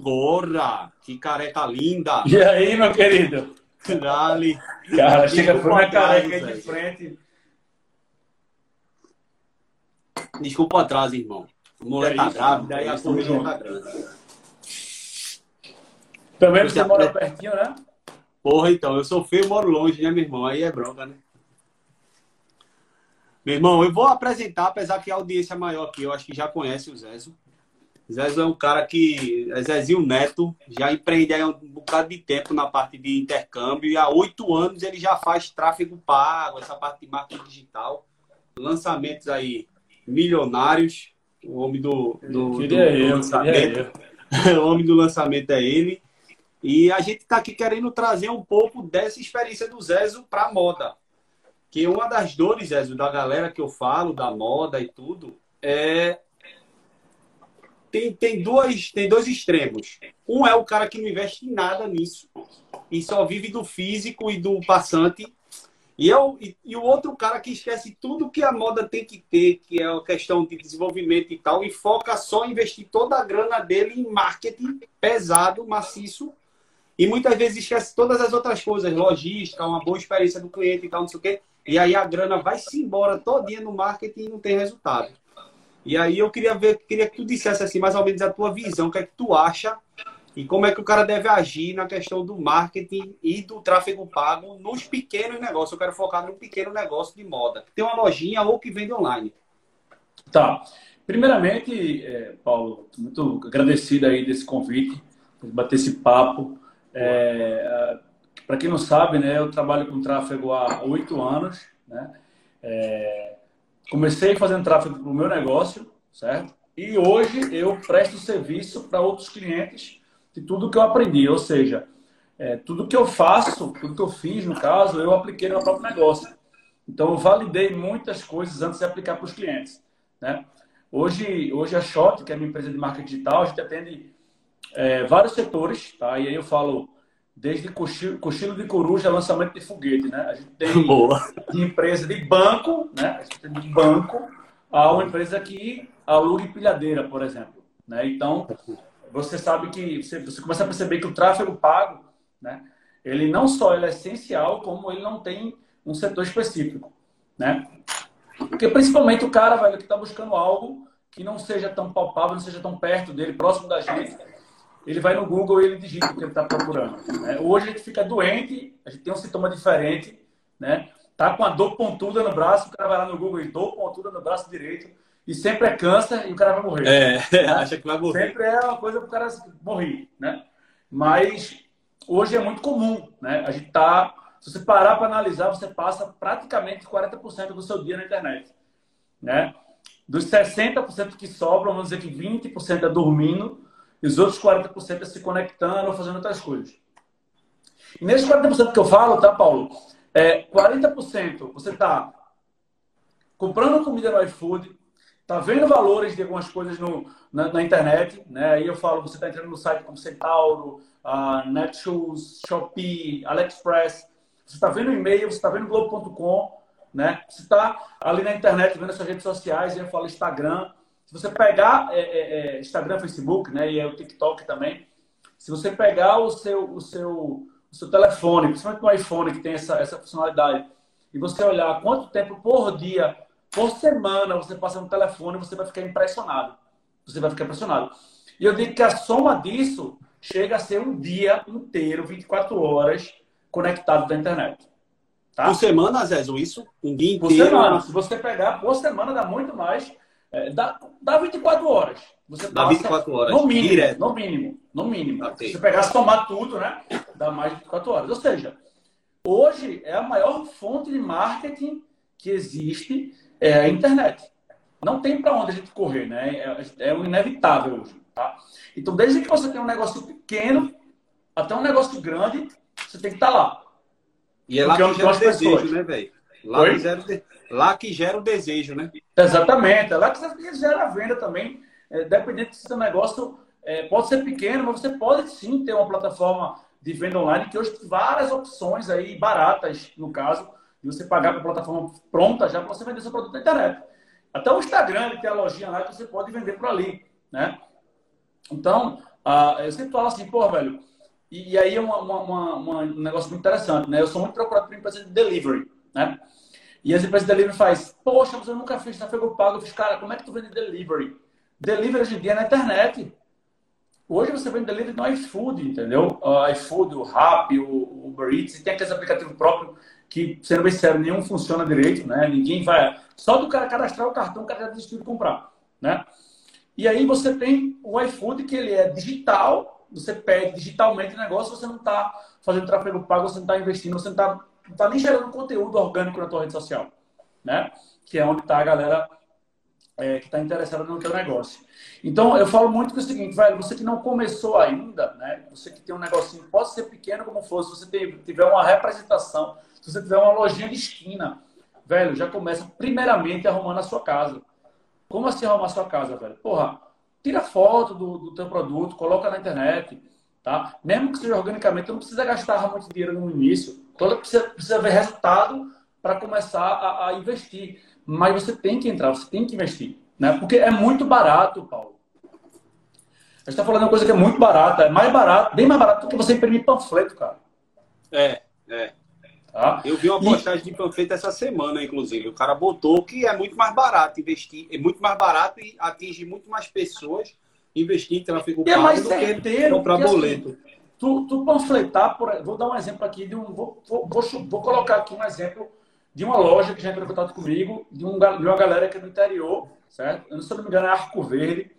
agora! Que careca linda! E aí, meu querido? Dali. Cara, chega por uma careca aí de frente. Desculpa atraso, irmão. O moleque tá grávida, aí a corrida tá grande. Também você mora pertinho, né? Porra, então, eu sou feio e moro longe, né, meu irmão? Aí é bronca, né? Meu irmão, eu vou apresentar, apesar que a audiência é maior aqui, eu acho que já conhece o Zezo. Zezo é um cara que é Zezinho Neto, já empreende há um bocado de tempo na parte de intercâmbio e há oito anos ele já faz tráfego pago, essa parte de marketing digital, lançamentos aí milionários. O homem do, do, do, do eu, lançamento. o homem do lançamento é ele. E a gente está aqui querendo trazer um pouco dessa experiência do Zezo para a moda. Que uma das dores, Zezo, da galera que eu falo, da moda e tudo, é. Tem, tem, duas, tem dois extremos. Um é o cara que não investe em nada nisso e só vive do físico e do passante. E, eu, e, e o outro cara que esquece tudo que a moda tem que ter, que é a questão de desenvolvimento e tal, e foca só em investir toda a grana dele em marketing pesado, maciço, e muitas vezes esquece todas as outras coisas, logística, uma boa experiência do cliente e tal, não sei o quê. E aí a grana vai-se embora todinha no marketing e não tem resultado. E aí eu queria ver, queria que tu dissesse assim, mais ou menos a tua visão, o que é que tu acha e como é que o cara deve agir na questão do marketing e do tráfego pago nos pequenos negócios. Eu quero focar no pequeno negócio de moda, que tem uma lojinha ou que vende online. Tá. Primeiramente, é, Paulo, muito agradecido aí desse convite, bater esse papo. É, Para quem não sabe, né, eu trabalho com tráfego há oito anos. Né? É, comecei fazendo tráfego para o meu negócio, certo? E hoje eu presto serviço para outros clientes de tudo que eu aprendi. Ou seja, é, tudo que eu faço, tudo que eu fiz, no caso, eu apliquei no meu próprio negócio. Então, eu validei muitas coisas antes de aplicar para os clientes. Né? Hoje, hoje a Shot, que é a minha empresa de marketing digital, a gente atende é, vários setores, tá? E aí eu falo desde cochilo, cochilo de coruja, lançamento de foguete, né? A gente tem Boa. de empresa de banco, né? A gente tem de banco a uma empresa que aluga empilhadeira, por exemplo, né? Então, você sabe que você, você começa a perceber que o tráfego pago, né? Ele não só ele é essencial, como ele não tem um setor específico, né? Porque principalmente o cara, velho, que está buscando algo que não seja tão palpável, não seja tão perto dele, próximo da gente, ele vai no Google e ele digita o que ele está procurando. Né? Hoje a gente fica doente, a gente tem um sintoma diferente, né? Tá com a dor pontuda no braço, o cara vai lá no Google e dor pontuda no braço direito, e sempre é câncer e o cara vai morrer. É, né? acha que vai morrer. Sempre é uma coisa para o cara morrer, né? Mas hoje é muito comum, né? A gente tá, se você parar para analisar, você passa praticamente 40% do seu dia na internet, né? Dos 60% que sobram, vamos dizer que 20% é dormindo, e os outros 40% é se conectando ou fazendo outras coisas. E nesses 40% que eu falo, tá, Paulo? É, 40% você está comprando comida no iFood, está vendo valores de algumas coisas no, na, na, internet, né? Aí eu falo, você está entrando no site como Centauro, Netshoes, Shopee, AliExpress, você está vendo e-mail, você está vendo Globo.com, né? Você está ali na internet vendo suas redes sociais, eu falo Instagram, se você pegar é, é, é, Instagram, Facebook, né, e é o TikTok também, se você pegar o seu, o seu, o seu telefone, principalmente no iPhone que tem essa, essa funcionalidade, e você olhar quanto tempo por dia, por semana você passa no telefone, você vai ficar impressionado. Você vai ficar impressionado. E eu digo que a soma disso chega a ser um dia inteiro, 24 horas, conectado da internet. Tá? Por semana, Zezo, isso? Um dia inteiro? Por semana. Se você pegar, por semana dá muito mais é, dá, dá 24 horas. Você dá 24 horas. No mínimo. Direto. No mínimo. No mínimo. Okay. Se você pegar, somar tudo, né? Dá mais de 24 horas. Ou seja, hoje é a maior fonte de marketing que existe é a internet. Não tem para onde a gente correr, né? É, é o inevitável hoje, tá? Então, desde que você tem um negócio pequeno até um negócio grande, você tem que estar tá lá. E é lá que gera o desejo, né, velho? Lá, que gera, lá que gera o desejo, né? Exatamente. É lá que gera a venda também. É, dependendo se seu negócio é, pode ser pequeno, mas você pode sim ter uma plataforma de venda online que hoje tem várias opções aí, baratas, no caso, de você pagar para a plataforma pronta já para você vender seu produto na internet. Até o Instagram ele tem a lojinha lá que você pode vender por ali, né? Então, Ah, eu sempre falo assim, pô, velho, e, e aí é uma, uma, uma, um negócio muito interessante, né? Eu sou muito procurado por empresa de delivery, né? E as empresas de delivery faz, poxa, mas eu nunca fiz tráfego pago. Eu fiz, cara, como é que tu vende delivery? Delivery hoje em dia é na internet. Hoje você vende delivery no iFood, entendeu? O iFood, o Rappi, o Uber Eats, e tem aqueles aplicativos próprios que, sendo bem sério, nenhum funciona direito, né? Ninguém vai... Só do cara cadastrar o cartão, o cara já desistiu de comprar, né? E aí você tem o iFood, que ele é digital, você pede digitalmente o negócio, você não está fazendo tráfego pago, você não está investindo, você não está não tá nem gerando conteúdo orgânico na tua rede social, né? Que é onde está a galera é, que está interessada no teu negócio. Então, eu falo muito que é o seguinte, velho, você que não começou ainda, né? Você que tem um negocinho, pode ser pequeno como for, se você tiver uma representação, se você tiver uma lojinha de esquina, velho, já começa primeiramente arrumando a sua casa. Como assim arrumar a sua casa, velho? Porra, tira foto do, do teu produto, coloca na internet, tá? Mesmo que seja organicamente, não precisa gastar muito dinheiro no início. Toda precisa, precisa ver resultado para começar a, a investir. Mas você tem que entrar, você tem que investir. Né? Porque é muito barato, Paulo. A gente está falando uma coisa que é muito barata, é mais barato, bem mais barato do que você imprimir panfleto, cara. É, é. Tá? Eu vi uma postagem e... de panfleto essa semana, inclusive. O cara botou que é muito mais barato investir, é muito mais barato e atinge muito mais pessoas investir em tráfego pago é mais do certeiro, que comprar assim, boleto. Assim, tu, tu panfletar, por, vou dar um exemplo aqui de um, vou, vou, vou, colocar aqui um exemplo de uma loja que já entrou em contato comigo, de, um, de uma galera que é do interior, certo? Eu, se não me engano, é Arco Verde.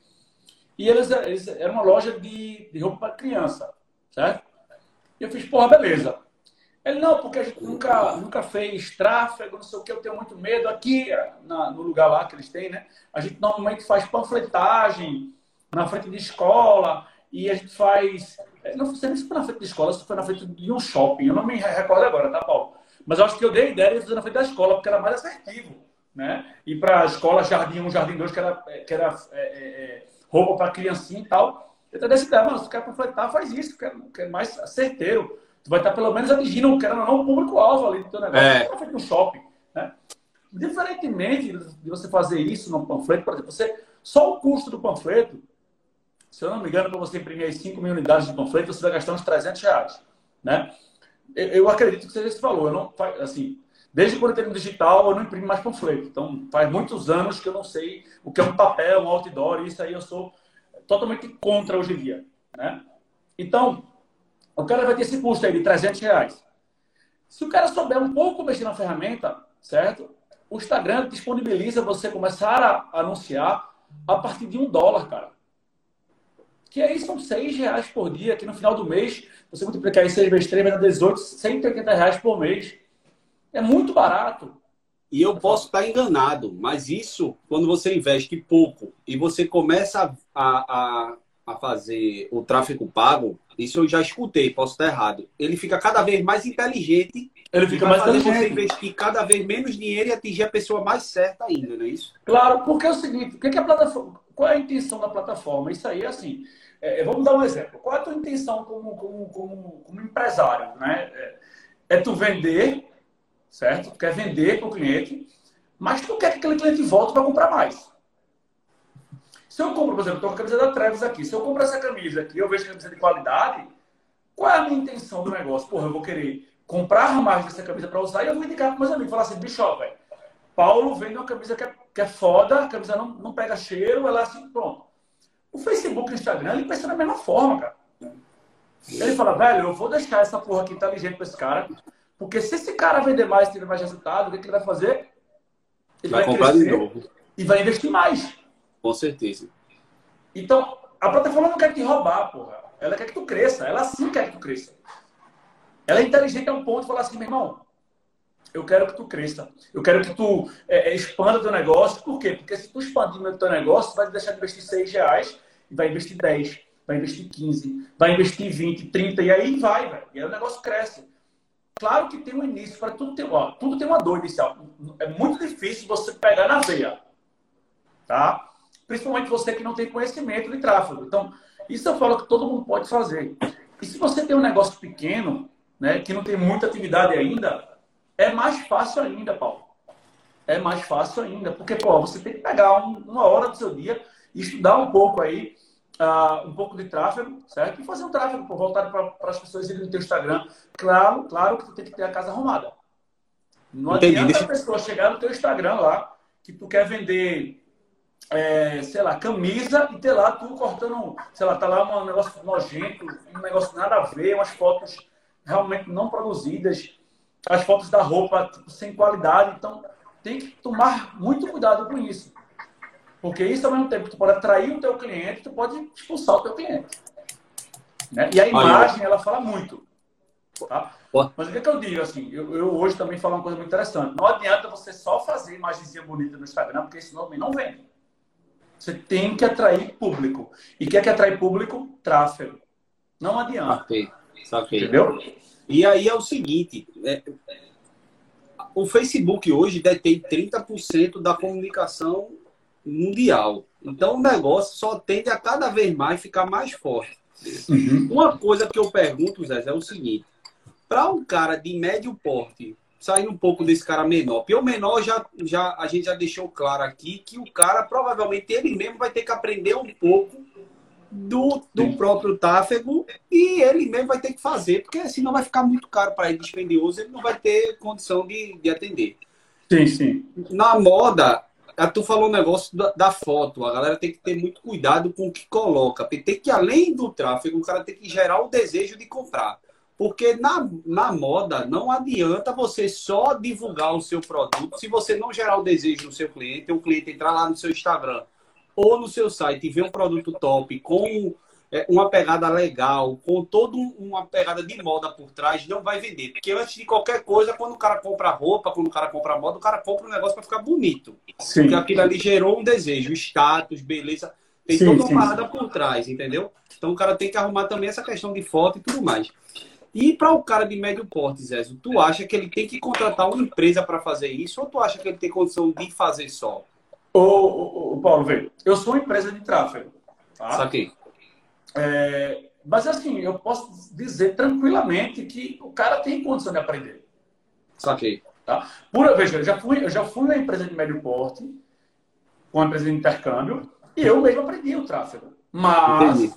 E eles, eles era uma loja de, de roupa para criança, certo? E eu fiz, porra, beleza. Ele, não, porque a gente nunca, nunca fez tráfego, não sei o que, eu tenho muito medo. Aqui, na, no lugar lá que eles têm, né? A gente normalmente faz panfletagem na frente de escola e a gente faz. Não sei se foi na frente de escola, se foi na frente de um shopping. Eu não me recordo agora, tá, Paulo? Mas eu acho que eu dei a ideia de fazer na frente da escola, porque era mais assertivo. Né? E para a escola Jardim 1, Jardim 2, que era, que era é, é, é roupa para criancinha e tal. Eu até dessa ideia, mano, se quer panfletar, faz isso, que é, é mais certeiro. Tu vai estar pelo menos atingindo, querendo ou não, o público-alvo ali do teu negócio. É. Não feito no shopping. Né? Diferentemente de você fazer isso no panfleto, por exemplo, você, só o custo do panfleto, se eu não me engano, para você imprimir 5 mil unidades de panfleto, você vai gastar uns 300 reais. Né? eu acredito que seja esse valor. Eu não, assim, desde quando eu tenho digital, eu não imprimo mais panfleto. Então, faz muitos anos que eu não sei o que é um papel, um outdoor, isso aí eu sou totalmente contra hoje em dia. Né? Então, o cara vai ter esse custo aí de 300 reais. Se o cara souber um pouco mexer na ferramenta, certo? O Instagram disponibiliza você começar a anunciar a partir de um dólar, cara. Que aí são seis reais por dia, que no final do mês você multiplicar isso 6 vezes 3 vai dar 18, 180 reais por mês. É muito barato. E eu posso estar enganado, mas isso, quando você investe pouco e você começa a, a, a fazer o tráfego pago, isso eu já escutei, posso estar errado. Ele fica cada vez mais inteligente. Ele fica mais inteligente. você investir cada vez menos dinheiro e atingir a pessoa mais certa ainda, não é isso? Claro, porque é o seguinte, o que é a plataforma, qual é a intenção da plataforma? Isso aí é assim, é, vamos dar um exemplo. Qual é a tua intenção como, como, como, como empresário? Né? É, é, tu vender, certo? Tu quer vender para o cliente, mas tu quer que aquele cliente volte para comprar mais. Se eu compro, por exemplo, estou com a camisa da Travis aqui. Se eu compro essa camisa aqui, eu vejo camisa de qualidade, qual é a minha intenção do negócio? Porra, eu vou querer comprar mais dessa camisa para usar e eu vou indicar para meus amigos. Falar assim, bicho, velho, Paulo vende uma camisa que é, que é foda, a camisa não, não pega cheiro, ela assim, pronto. O Facebook e o Instagram, ele pensa da mesma forma, cara. Ele fala, velho, eu vou deixar essa porra aqui inteligente pra esse cara, porque se esse cara vender mais e ter mais resultado, o que, que ele vai fazer? Ele vai, vai comprar de novo. E vai investir mais. Com certeza. Então, a plataforma não quer te roubar, porra. Ela quer que tu cresça. Ela sim quer que tu cresça. Ela é inteligente a um ponto de falar assim, meu irmão, eu quero que tu cresça. Eu quero que tu é, é expanda o teu negócio. Por quê? Porque se tu expandir o teu negócio, vai deixar de investir 6 reais e vai investir 10, vai investir 15, vai investir 20, 30 e aí vai, velho. E aí o negócio cresce. Claro que tem um início para tudo ter, ó, tudo tem uma dor inicial. É muito difícil você pegar na veia, tá? Principalmente você que não tem conhecimento de tráfego. Então, isso eu falo que todo mundo pode fazer. E se você tem um negócio pequeno, né, que não tem muita atividade ainda, é mais fácil ainda, Paulo. É mais fácil ainda, porque pô, você tem que pegar um, uma hora do seu dia e estudar um pouco aí uh, um pouco de tráfego, certo? E fazer um tráfego por voltado para as pessoas irem no teu Instagram. Claro, claro que tu tem que ter a casa arrumada. Não Entendi. adianta a pessoa chegar no teu Instagram lá, que tu quer vender, é, sei lá, camisa e ter lá tu cortando, sei lá, tá lá um negócio nojento, um negócio nada a ver, umas fotos realmente não produzidas, as fotos da roupa tipo, sem qualidade. Então, tem que tomar muito cuidado com isso. Porque isso, ao mesmo tempo, tu pode atrair o teu cliente, tu pode expulsar o teu cliente. Né? E a imagem, ela fala muito. Tá? Mas o que, é que eu digo? Assim, eu, eu, hoje também falo uma coisa muito interessante. Não adianta você só fazer imagenzinha bonita no Instagram, porque senão também não vende. Você tem que atrair público. E o que é que atrai público? Tráfego. Não adianta. Saquei. Saquei. Entendeu? E aí é o seguinte: é, o Facebook hoje detém 30% da comunicação mundial. Então o negócio só tende a cada vez mais ficar mais forte. Uhum. Uma coisa que eu pergunto, Zé, é o seguinte: para um cara de médio porte, saindo um pouco desse cara menor, porque o menor já, já a gente já deixou claro aqui que o cara provavelmente ele mesmo vai ter que aprender um pouco do, do próprio tráfego e ele mesmo vai ter que fazer, porque senão vai ficar muito caro para ele, dispendioso, ele não vai ter condição de, de atender. Sim, sim. Na moda, tu falou um negócio da, da, foto, a galera tem que ter muito cuidado com o que coloca, porque tem que, além do tráfego, o cara tem que gerar o desejo de comprar. Porque na, na moda não adianta você só divulgar o seu produto se você não gerar o desejo no seu cliente, o cliente entrar lá no seu Instagram ou no seu site e ver um produto top com é, uma pegada legal, com toda uma pegada de moda por trás, não vai vender. Porque antes de qualquer coisa, quando o cara compra roupa, quando o cara compra moda, o cara compra um negócio para ficar bonito. Sim. Porque aquilo ali gerou um desejo, status, beleza. Tem sim, toda uma sim, parada por trás, entendeu? Então o cara tem que arrumar também essa questão de foto e tudo mais. E para o cara de médio porte, Zé, tu acha que ele tem que contratar uma empresa para fazer isso ou tu acha que ele tem condição de fazer só? Ô, ô, Paulo, vê, eu sou empresa de tráfego. Tá? Saquei. É, mas assim, eu posso dizer tranquilamente que o cara tem condição de aprender. Saquei. Tá? Por, veja, eu já, fui, eu já fui uma empresa de médio porte, uma empresa de intercâmbio, e eu mesmo aprendi o tráfego. Mas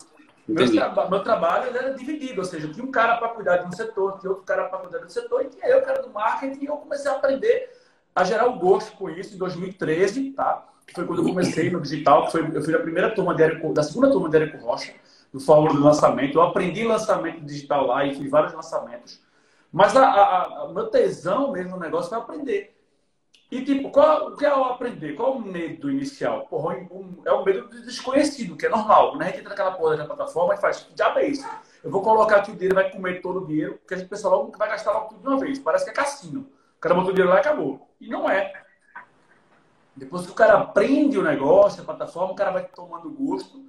Entendi. Meu, trabalho era dividido, ou seja, tinha um cara para cuidar de um setor, tinha outro cara para cuidar do setor, e tinha eu, cara do marketing, e eu comecei a aprender a gerar o gosto com isso em 2013, tá? Que foi quando eu comecei no digital, que foi, eu fui a primeira turma de Érico, da segunda turma de Érico Rocha, do Fórmula do Lançamento. Eu aprendi lançamento digital lá e fiz vários lançamentos. Mas o meu tesão mesmo no negócio foi aprender. E, tipo, qual, o que é o aprender? Qual é o medo inicial? Porra, um, é o medo do desconhecido, que é normal. Quando a gente entra naquela porra da plataforma e faz, diabo é isso? Eu vou colocar aqui o dinheiro, vai comer todo o dinheiro, porque a gente pensa logo que vai gastar logo tudo de uma vez. Parece que é cassino cara botou dinheiro lá e acabou. E não é. Depois que o cara aprende o negócio, a plataforma, o cara vai tomando gosto,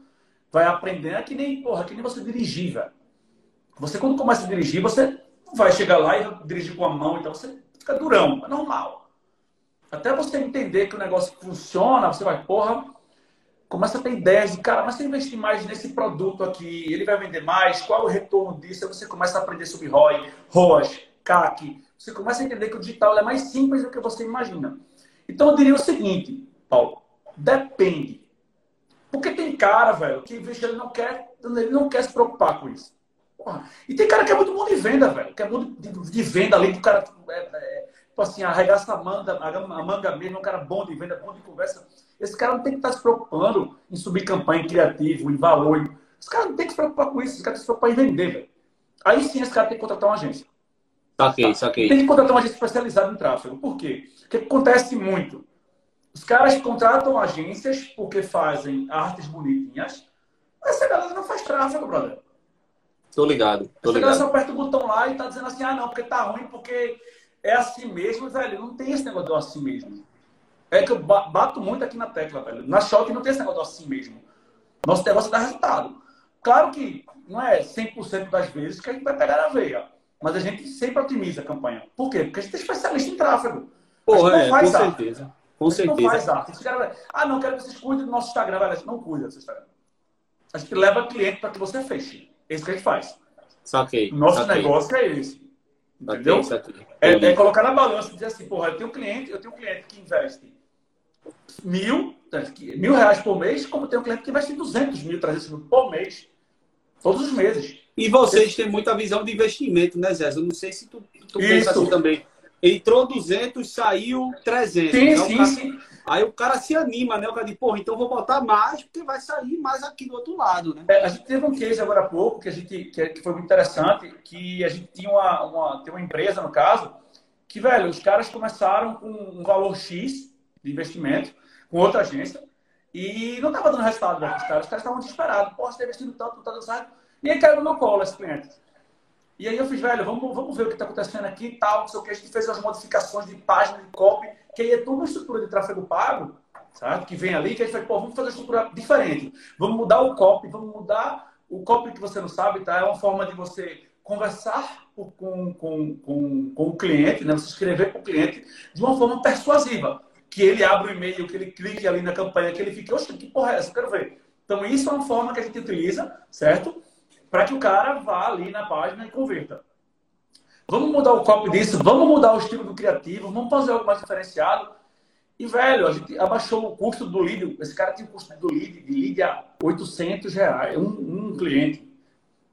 vai aprendendo. É que nem, porra, que nem você dirigir, velho. Você, quando começa a dirigir, você vai chegar lá e dirigir com a mão, então você fica durão, é normal. Até você entender que o negócio funciona, você vai, porra, começa a ter ideias de, cara, mas se eu investir mais nesse produto aqui, ele vai vender mais, qual é o retorno disso? Aí você começa a aprender sobre ROI, ROAS, CAC, você começa a entender que o digital é mais simples do que você imagina. Então eu diria o seguinte, Paulo, depende. Porque tem cara, velho, que ele não quer, ele não quer se preocupar com isso. Porra. E tem cara que é muito bom de venda, velho. Que é muito de, de venda ali, que o cara é, é, tipo assim, arregaça a manga, a manga mesmo, é um cara bom de venda, bom de conversa. Esse cara não tem que estar se preocupando em subir campanha criativo, em valor. Esse cara não tem que se preocupar com isso, esse cara tem que se preocupar em vender, velho. Aí sim esse cara tem que contratar uma agência. Saquei, saquei. Tem que contratar uma agência especializada em tráfego. Por quê? Porque acontece muito. Os caras contratam agências porque fazem artes bonitinhas, mas essa galera não faz tráfego, brother. Tô ligado, tô essa ligado. galera só aperta o botão lá e tá dizendo assim, ah, não, porque tá ruim, porque é assim mesmo, velho. Não tem esse negócio do assim mesmo. É que eu bato muito aqui na tecla, velho. Na Shop não tem esse negócio do assim mesmo. Nosso negócio dá resultado. Claro que não é 100% das vezes que a gente vai pegar na veia. Mas a gente sempre otimiza a campanha. Por quê? Porque a gente é especialista em tráfego. Porra, não é, com arte. certeza. Com certeza. não faz arte. Ah, não, quero que vocês cuidem do nosso Instagram. Gente não cuida do seu Instagram. A gente leva cliente para que você feche. É isso que a gente faz. Saquei. Nosso saquei. negócio é esse. Entendeu? Saquei, saquei. É, é, colocar na balança e dizer assim, porra, eu tenho um cliente, eu tenho um cliente que investe mil, mil reais por mês, como tem um cliente que investe 200 mil, 300 mil por mês, todos os meses. E vocês têm muita visão de investimento, né, Zé? Eu não sei se tu, tu pensa assim também. Entrou 200, saiu 300. Sim, né? sim, cara... sim. Aí o cara se anima, né? O cara diz, porra, então vou botar mais, porque vai sair mais aqui do outro lado, né? É, a gente teve um case agora há pouco, que, a gente, que, foi muito interessante, que a gente tinha uma, uma, tem uma empresa, no caso, que, velho, os caras começaram com um valor X de investimento, com outra agência, e não estava dando resultado para os caras. Os caras estavam desesperados. Poxa, está investindo tanto, não está dando certo. E aí caiu no meu colo esse cliente. E aí eu fiz, velho, vamos, vamos ver o que está acontecendo aqui e tal, não sei o que. A gente fez as modificações de página, de copy, que aí é toda uma estrutura de tráfego pago, sabe? Que vem ali, que a gente faz, pô, vamos fazer uma estrutura diferente. Vamos mudar o copy, vamos mudar o copy que você não sabe, tá? É uma forma de você conversar com, com, com, com o cliente, né? Você escrever para o cliente de uma forma persuasiva. Que ele abra o e-mail, que ele clique ali na campanha, que ele fique, oxe, que porra é essa? Eu quero ver. Então, isso é uma forma que a gente utiliza, certo? Para que o cara vá ali na página e converta. Vamos mudar o copy disso, vamos mudar o estilo do criativo, vamos fazer algo mais diferenciado. E, velho, a gente abaixou o custo do lead. Esse cara tinha o custo do lead, de lead a 800 reais, um, um cliente.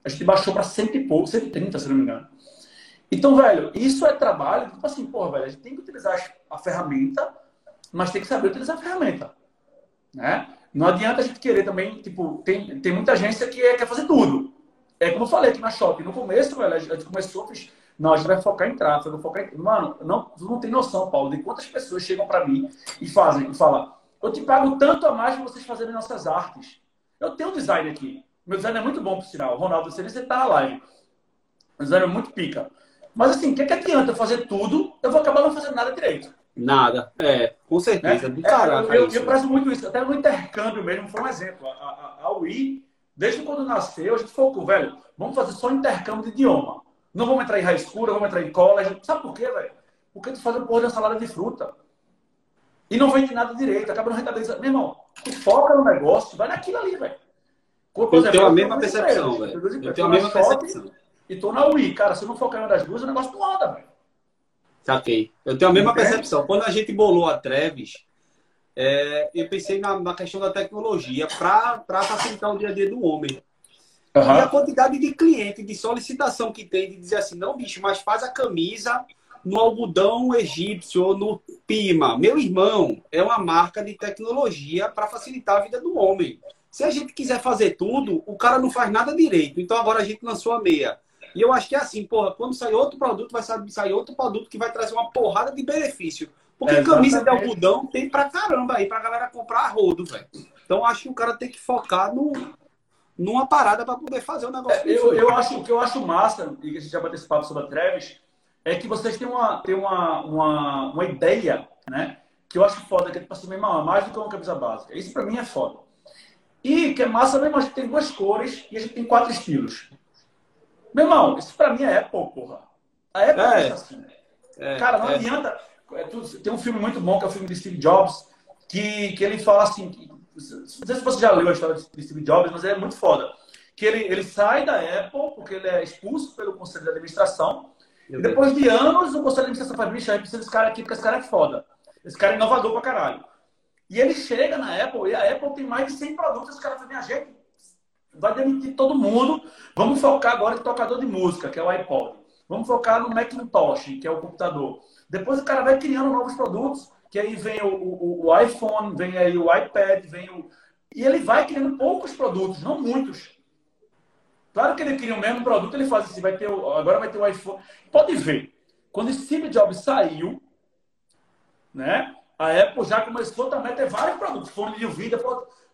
A gente baixou para cento e pouco, 130, se não me engano. Então, velho, isso é trabalho. Tipo assim, porra, velho, a gente tem que utilizar a ferramenta, mas tem que saber utilizar a ferramenta. Né? Não adianta a gente querer também, tipo, tem, tem muita agência que é, quer fazer tudo. É como eu falei aqui na Shopping. No começo, velho, a gente começou, fiz, não, a gente vai focar em tráfego, focar em... Mano, não, não tem noção, Paulo, de quantas pessoas chegam para mim e fazem, e falam, eu te pago tanto a mais para vocês fazerem nossas artes. Eu tenho um design aqui. Meu design é muito bom, por sinal. Ronaldo, você nem está na live. O design é muito pica. Mas assim, o que, que adianta eu fazer tudo? Eu vou acabar não fazendo nada direito. Nada. É, com certeza. Né? É, eu, eu, eu prezo muito isso. Até no intercâmbio mesmo, foi um exemplo. A, a, a UI, desde quando nasceu, a gente focou, velho, vamos fazer só intercâmbio de idioma. Não vamos entrar em high school, não vamos entrar em college. Sabe por quê, velho? Porque tu faz um porra de uma salada de fruta. E não vende nada direito, acaba não rentabilizando. Meu irmão, tu foca no negócio, vai naquilo ali, velho. Eu exemplo, tenho a mesma percepção, velho. Eu tenho a mesma percepção. E tô na UI. Cara, se não focar em uma das duas, o negócio não anda, velho. Saquei. Eu tenho a mesma percepção. Quando a gente bolou a Treves, é, eu pensei na, na, questão da tecnologia para facilitar o dia a dia do homem. Uhum. E a quantidade de cliente, de solicitação que tem, de dizer assim, não, bicho, mas faz a camisa no algodão egípcio ou no Pima. Meu irmão, é uma marca de tecnologia para facilitar a vida do homem. Se a gente quiser fazer tudo, o cara não faz nada direito. Então agora a gente lançou a meia. E eu acho que é assim, porra, quando sair outro produto, vai sair outro produto que vai trazer uma porrada de benefício. Porque é, camisa de algodão tem pra caramba aí, pra galera comprar a rodo, velho. Então acho que o cara tem que focar no, numa parada para poder fazer o negócio. É, eu, eu acho, o que eu acho massa, e a gente já bateu esse papo sobre a Treves, é que vocês têm uma, têm uma, uma, uma ideia, né? Que eu acho foda, que é tipo assim, meu irmão, é mais do que uma camisa básica. Isso pra mim é foda. E que é massa mesmo, a gente tem duas cores e a gente tem quatro estilos. Meu irmão, isso pra mim é Apple, porra. A Apple é, é assim. É, Cara, não é. adianta. É tem um filme muito bom, que é o filme de Steve Jobs, que, que ele fala assim. Que, não sei se você já leu a história de Steve Jobs, mas é muito foda. Que ele, ele sai da Apple porque ele é expulso pelo conselho de administração. Meu e depois Deus. de anos, o conselho de administração fala: bicho, aí precisa desse cara aqui, porque esse cara é foda. Esse cara é inovador pra caralho. E ele chega na Apple e a Apple tem mais de 100 produtos. Os caras falam, minha gente, vai demitir todo mundo. Vamos focar agora em tocador de música, que é o iPod. Vamos focar no Macintosh, que é o computador. Depois o cara vai criando novos produtos, que aí vem o, o, o iPhone, vem aí o iPad, vem o. E ele vai criando poucos produtos, não muitos. Claro que ele cria o mesmo produto, ele faz assim, vai ter o, agora vai ter o iPhone. Pode ver. Quando Steve Jobs saiu, né? A Apple já começou também a ter vários produtos, fone de ouvido,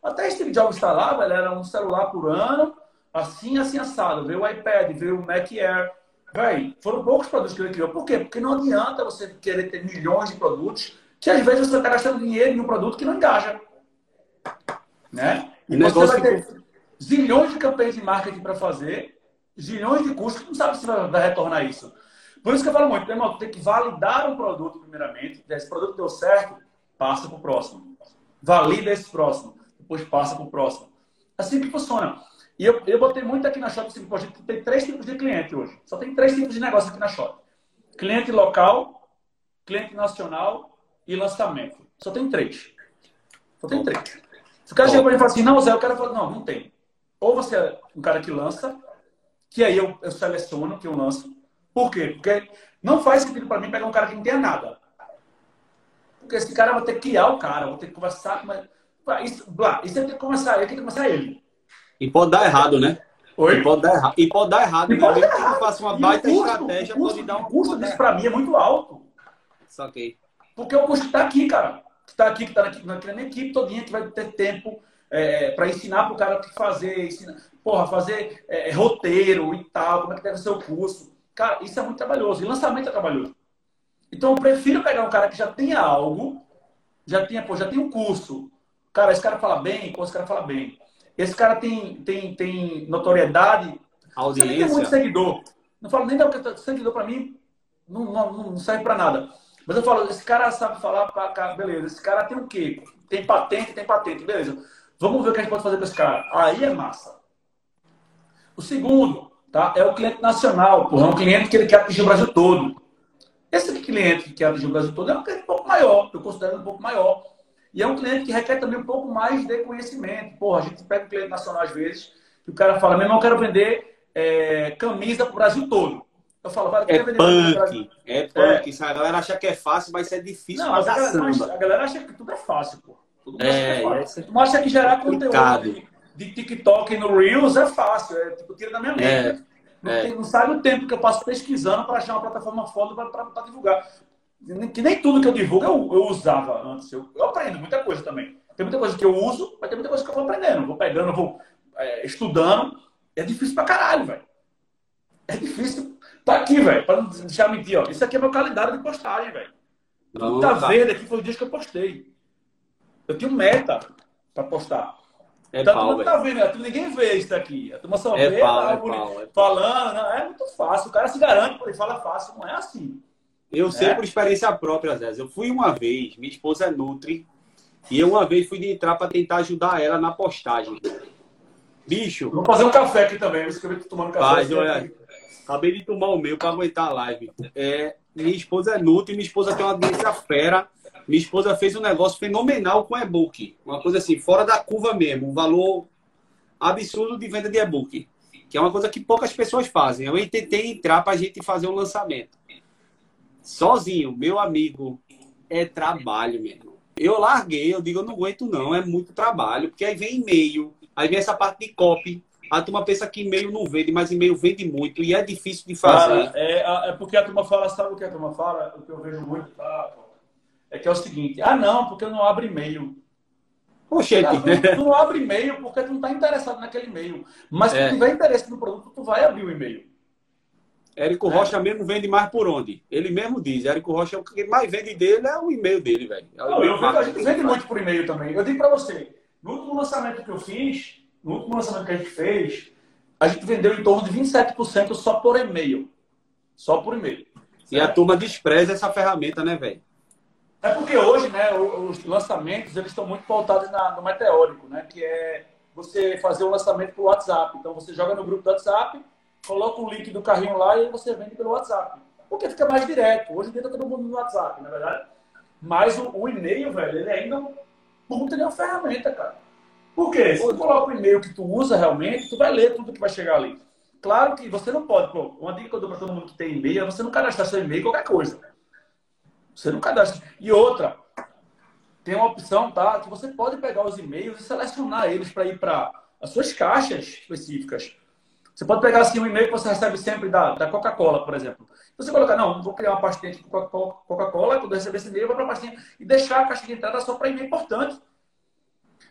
até Steve Jobs está lá, velho, era um celular por ano, assim, assim, assado. Veio o iPad, veio o Mac Air. Véi, foram poucos produtos que ele criou. Por quê? Porque não adianta você querer ter milhões de produtos, que às vezes você está gastando dinheiro em um produto que não engaja. Né? E você vai ter que... zilhões de campanhas de marketing para fazer, zilhões de custos, não sabe se vai retornar isso. Por isso que eu falo muito, irmão, tem que validar um produto primeiramente. Esse produto deu certo, passa para o próximo. Valida esse próximo, depois passa para o próximo. Assim que funciona. E eu, eu botei muito aqui na Shop, assim, a gente tem três tipos de cliente hoje. Só tem três tipos de negócio aqui na Shop. Cliente local, cliente nacional e lançamento. Só tem três. Só tem três. Se o cara chega pra mim e fala assim, não, Zé, eu quero falar, não, não tem. Ou você é um cara que lança, que aí eu, eu seleciono que eu lanço. Por quê? Porque não faz sentido para mim pegar um cara que não tenha nada. Porque esse cara vai ter que criar o cara, vou ter que conversar com isso, blá, isso tem que começar, eu tenho que começar ele. E pode dar errado, né? Oi? E pode dar errado. E pode dar errado. E pode dar que errado. faça uma E baita custo, estratégia, custo, pode dar um o custo disso para mim é muito alto. Saquei. Porque o custo está aqui, cara. Que está aqui, que está aqui, na minha equipe todinha, que vai ter tempo é, para ensinar para o cara o que fazer, ensinar, porra, fazer é, roteiro e tal, como é que deve ser o curso. Cara, isso é muito trabalhoso. E lançamento é trabalhoso. Então, eu prefiro pegar um cara que já tenha algo, já tenha, pô, já tem um curso. Cara, esse cara fala bem, pô, esse cara fala bem. Esse cara tem, tem, tem notoriedade. Você nem tem muito Audiência. seguidor. Não falo nem da seguidor para mim, não, não, não serve para nada. Mas eu falo, esse cara sabe falar, pra, beleza. Esse cara tem o quê? Tem patente, tem patente, beleza. Vamos ver o que a gente pode fazer com esse cara. Aí é massa. O segundo, tá? É o cliente nacional, porra. É um cliente que ele quer atingir o Brasil todo. Esse cliente que quer atingir o Brasil todo é um cliente um pouco maior, eu considero um pouco maior. E é um cliente que requer também um pouco mais de conhecimento. Porra, a gente pega um cliente nacional às vezes, que o cara fala, meu irmão, eu quero vender é, camisa para o Brasil todo. Eu falo, vai, É quer vender camisa pro Brasil? punk. É punk. Isso a galera acha que é fácil, mas isso é difícil Não, a, galera, samba. a galera acha que tudo é fácil, pô. Acha É, que é fácil. Tu acha que gerar Complicado. conteúdo de, de TikTok no Reels é fácil. É tipo, tira da minha mente. É, Não, é. não sabe o tempo que eu passo pesquisando para achar uma plataforma foda para divulgar. Que nem tudo que eu divulgo eu, eu usava antes. Eu, eu aprendo muita coisa também. Tem muita coisa que eu uso, mas tem muita coisa que eu vou aprendendo. Vou pegando, vou é, estudando. É difícil pra caralho, velho. É difícil. Tá aqui, velho. Pra não deixar mentir, ó. Isso aqui é meu calendário de postagem, velho. Não, Tá verde aqui foi os dias que eu postei. Eu tenho meta pra postar. É Então, pau, tá vendo, turma- ninguém vê isso daqui. A turma só É vê pau, é o bonito pau, é falando. Não, é muito fácil. O cara se garante, ele fala fácil. Não é assim. Eu sei É. por experiência própria, Zé. Eu fui uma vez, minha esposa é Nutri, e eu uma vez fui de entrar para tentar ajudar ela na postagem. Bicho, Vamos fazer um café aqui também. Isso que eu tô tomando café. Faz, olha. acabei de tomar o meu para aguentar a live. É, minha esposa é Nutri, minha esposa tem uma audiência fera. Minha esposa fez um negócio fenomenal com e-book. Uma coisa assim, fora da curva mesmo. Um valor absurdo de venda de e-book. Que é uma coisa que poucas pessoas fazem. Eu tentei entrar para a gente fazer um lançamento. Sozinho, meu amigo, é trabalho mesmo. Eu larguei, eu digo, eu não aguento não, é muito trabalho, porque aí vem e-mail, aí vem essa parte de copy. A turma pensa que e-mail não vende, mas e-mail vende muito e é difícil de fazer. Cara, é, é porque a turma fala, sabe o que a turma fala? O que eu vejo muito, tá? É que é o seguinte, ah não, porque eu não abro e-mail. Oxente, Cara, tu, tu não abre e-mail porque tu não está interessado naquele e-mail. Mas se É. tu tiver interesse no produto, tu vai abrir o e-mail. Érico Rocha mesmo vende mais por onde? Ele mesmo diz, Érico Rocha, o que mais vende dele é o e-mail dele, velho. É Não, eu vendo, a gente vende muito por e-mail também. Eu digo pra você, no último lançamento que eu fiz, no último lançamento que a gente fez, a gente vendeu em torno de 27% só por e-mail. Só por e-mail. E a turma despreza essa ferramenta, né, velho? É porque hoje, né, os lançamentos, eles estão muito pautados na- no meteórico, né? Que é você fazer o lançamento pelo WhatsApp. Então, você joga no grupo do WhatsApp, coloca o link do carrinho lá e você vende pelo WhatsApp. Porque fica mais direto. Hoje em dia tá todo mundo no WhatsApp, na verdade. Mas o, o e-mail, velho, ele ainda é um puta de uma ferramenta, cara. Por quê? Se tu coloca o e-mail que tu usa realmente, tu vai ler tudo que vai chegar ali. Claro que você não pode, pô, uma dica que eu dou pra todo mundo que tem e-mail é você não cadastrar seu e-mail em qualquer coisa. Você não cadastra. E outra, tem uma opção, tá? Que você pode pegar os e-mails e selecionar eles para ir para as suas caixas específicas. Você pode pegar assim um e-mail que você recebe sempre da, da Coca-Cola, por exemplo. Você colocar, não, vou criar uma pastinha de Coca- Coca-Cola, quando eu receber esse e-mail, eu vou para a pastinha e deixar a caixa de entrada só para e-mail importante.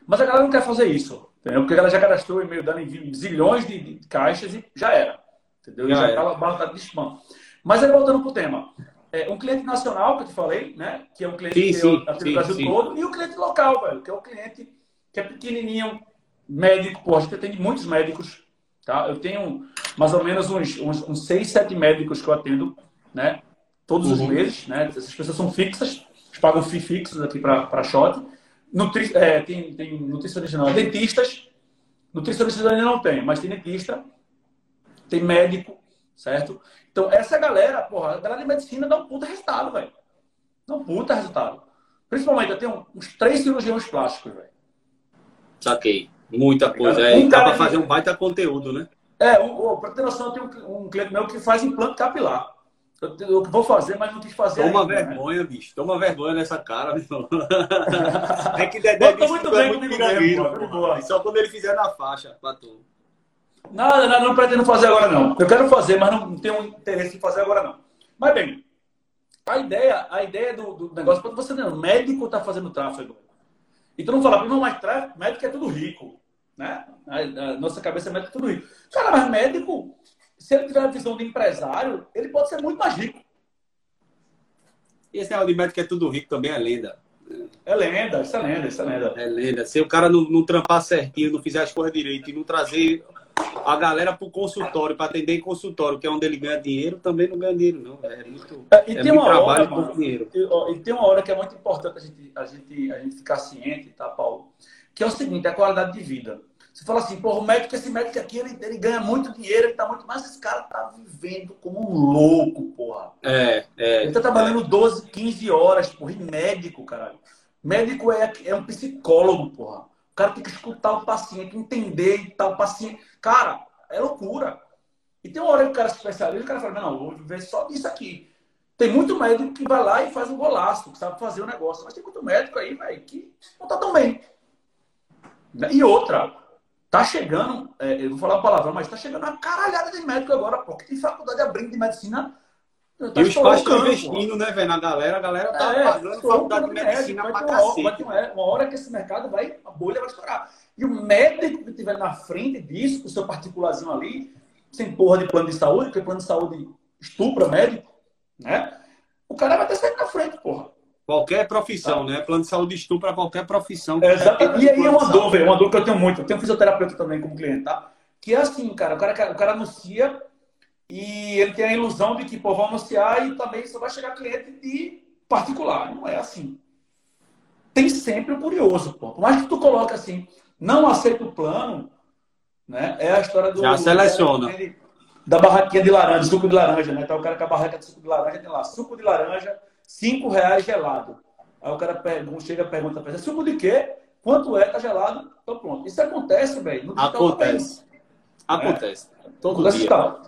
Mas a galera não quer fazer isso, entendeu? Porque ela já cadastrou o e-mail dela em zilhões de, de caixas e já era. Entendeu? E Já era. está barra de spam. Mas aí voltando para o tema. É, um cliente nacional que eu te falei, né? Que é um cliente Sim, que sim, eu sim, Brasil sim. todo, e o cliente local, velho, que é o cliente que é pequenininho, médico, pô, a gente tem muitos médicos, tá? Eu tenho mais ou menos uns, uns, uns seis, sete médicos que eu atendo, né? Todos os Uhum. meses, né? Essas pessoas são fixas, eles pagam FII fixos aqui para shot. Nutri, é, tem, tem nutricionista não, dentistas, nutricionista ainda não tem, mas tem dentista, tem médico, certo? Então, essa galera, porra, a galera de medicina dá um puta resultado, velho. Dá um puta resultado. Principalmente, eu tenho uns três cirurgiões plásticos, velho. Saquei. Muita coisa. É, um dá para fazer um baita conteúdo, né? É, um, pra ter noção, eu tenho um, um cliente meu que faz implante capilar. Eu, eu, vou fazer, mas não quis fazer Toma ainda, né? vergonha, né? bicho. Toma vergonha nessa cara, meu É que Dedé disse muito bem é muito mesmo, Só quando ele fizer na faixa, pra tu. Nada, nada, não pretendo fazer agora, não. Eu quero fazer, mas não tenho interesse em fazer agora, não. Mas bem, a ideia, a ideia do, do negócio, quando você não, médico está fazendo tráfego. E tu não fala, não, mas médico é tudo rico. Né? A, a nossa cabeça é médico é tudo rico. Cara, mas médico, se ele tiver a visão de empresário, ele pode ser muito mais rico. E esse negócio de médico é tudo rico também é lenda. É lenda, isso é lenda, isso é lenda. É lenda. Se o cara não, não trampar certinho, não fizer as coisas direito e não trazer a galera para o consultório, para atender em consultório, que é onde ele ganha dinheiro, também não ganha dinheiro, não. É muito, é, e é tem muito uma trabalho hora, mano, dinheiro. E, e, tem uma hora que é muito importante a gente, a gente, a gente ficar ciente, tá, Paulo? Que é o seguinte, é a qualidade de vida. Você fala assim, pô, o médico, esse médico aqui, ele, ele ganha muito dinheiro, ele tá muito. Mas esse cara tá vivendo como um louco, porra. É, é. Ele tá trabalhando é. 12, 15 horas, porra, e médico, caralho. Médico é, é um psicólogo, porra. Cara tem que escutar o paciente, entender tal, o paciente. Cara, é loucura. E tem uma hora que o cara se especializa, o cara fala, não, vou ver só isso aqui. Tem muito médico que vai lá e faz um golaço, que sabe fazer o negócio. Mas tem muito médico aí, velho, que não tá tão bem. E outra, tá chegando, é, eu vou falar a palavra, mas tá chegando uma caralhada de médico agora, pô, que tem faculdade abrindo de medicina. Tá e os pais estão investindo, né, velho, na galera, a galera tá é, pagando faculdade de medicina médico, pra cacete. Vai ter uma, uma hora que esse mercado vai, a bolha vai estourar. E o médico que estiver na frente disso, com o seu particularzinho ali, sem porra de plano de saúde, porque plano de saúde estupra médico, né? O cara vai ter saído na frente, porra. Qualquer profissão, né? Plano de saúde estupra qualquer profissão. É, e aí é uma dúvida, uma dúvida que eu tenho muito. Eu tenho um fisioterapeuta também como cliente, tá? Que é assim, cara, o cara, o cara anuncia e ele tem a ilusão de que, pô, vou anunciar e também só vai chegar cliente de particular. Não é assim. Tem sempre o curioso, pô. Por mais que tu coloque assim, não aceita o plano, né? É a história do. Já seleciona. Da barraquinha de laranja, suco de laranja, né? Tá o cara com a barraca de suco de laranja, tem lá, suco de laranja, cinco reais gelado. Aí o cara pergunta, chega e pergunta pra suco de quê? Quanto é? Tá gelado? Então pronto. Isso acontece, velho. Acontece. Acontece. Né? Todo acontece dia. Tal.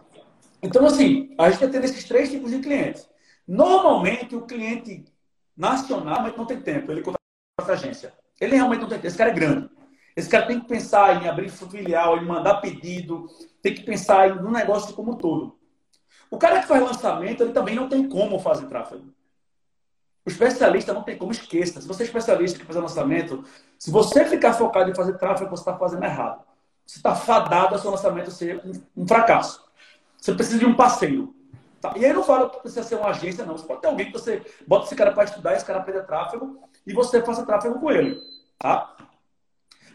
Então, assim, a gente tem esses três tipos de clientes. Normalmente, o cliente nacional não tem tempo. Ele contrata a agência. Ele realmente não tem tempo. Esse cara é grande. Esse cara tem que pensar em abrir filial, em mandar pedido, tem que pensar no negócio como um todo. O cara que faz lançamento, ele também não tem como fazer tráfego. O especialista não tem como, esqueça. Se você é especialista que faz lançamento, se você ficar focado em fazer tráfego, você está fazendo errado. Você está fadado a seu lançamento ser um, fracasso. Você precisa de um parceiro. Tá? E aí eu não falo que precisa ser uma agência, não. Você pode ter alguém que você bota esse cara para estudar, esse cara aprender tráfego, e você faça tráfego com ele. Tá?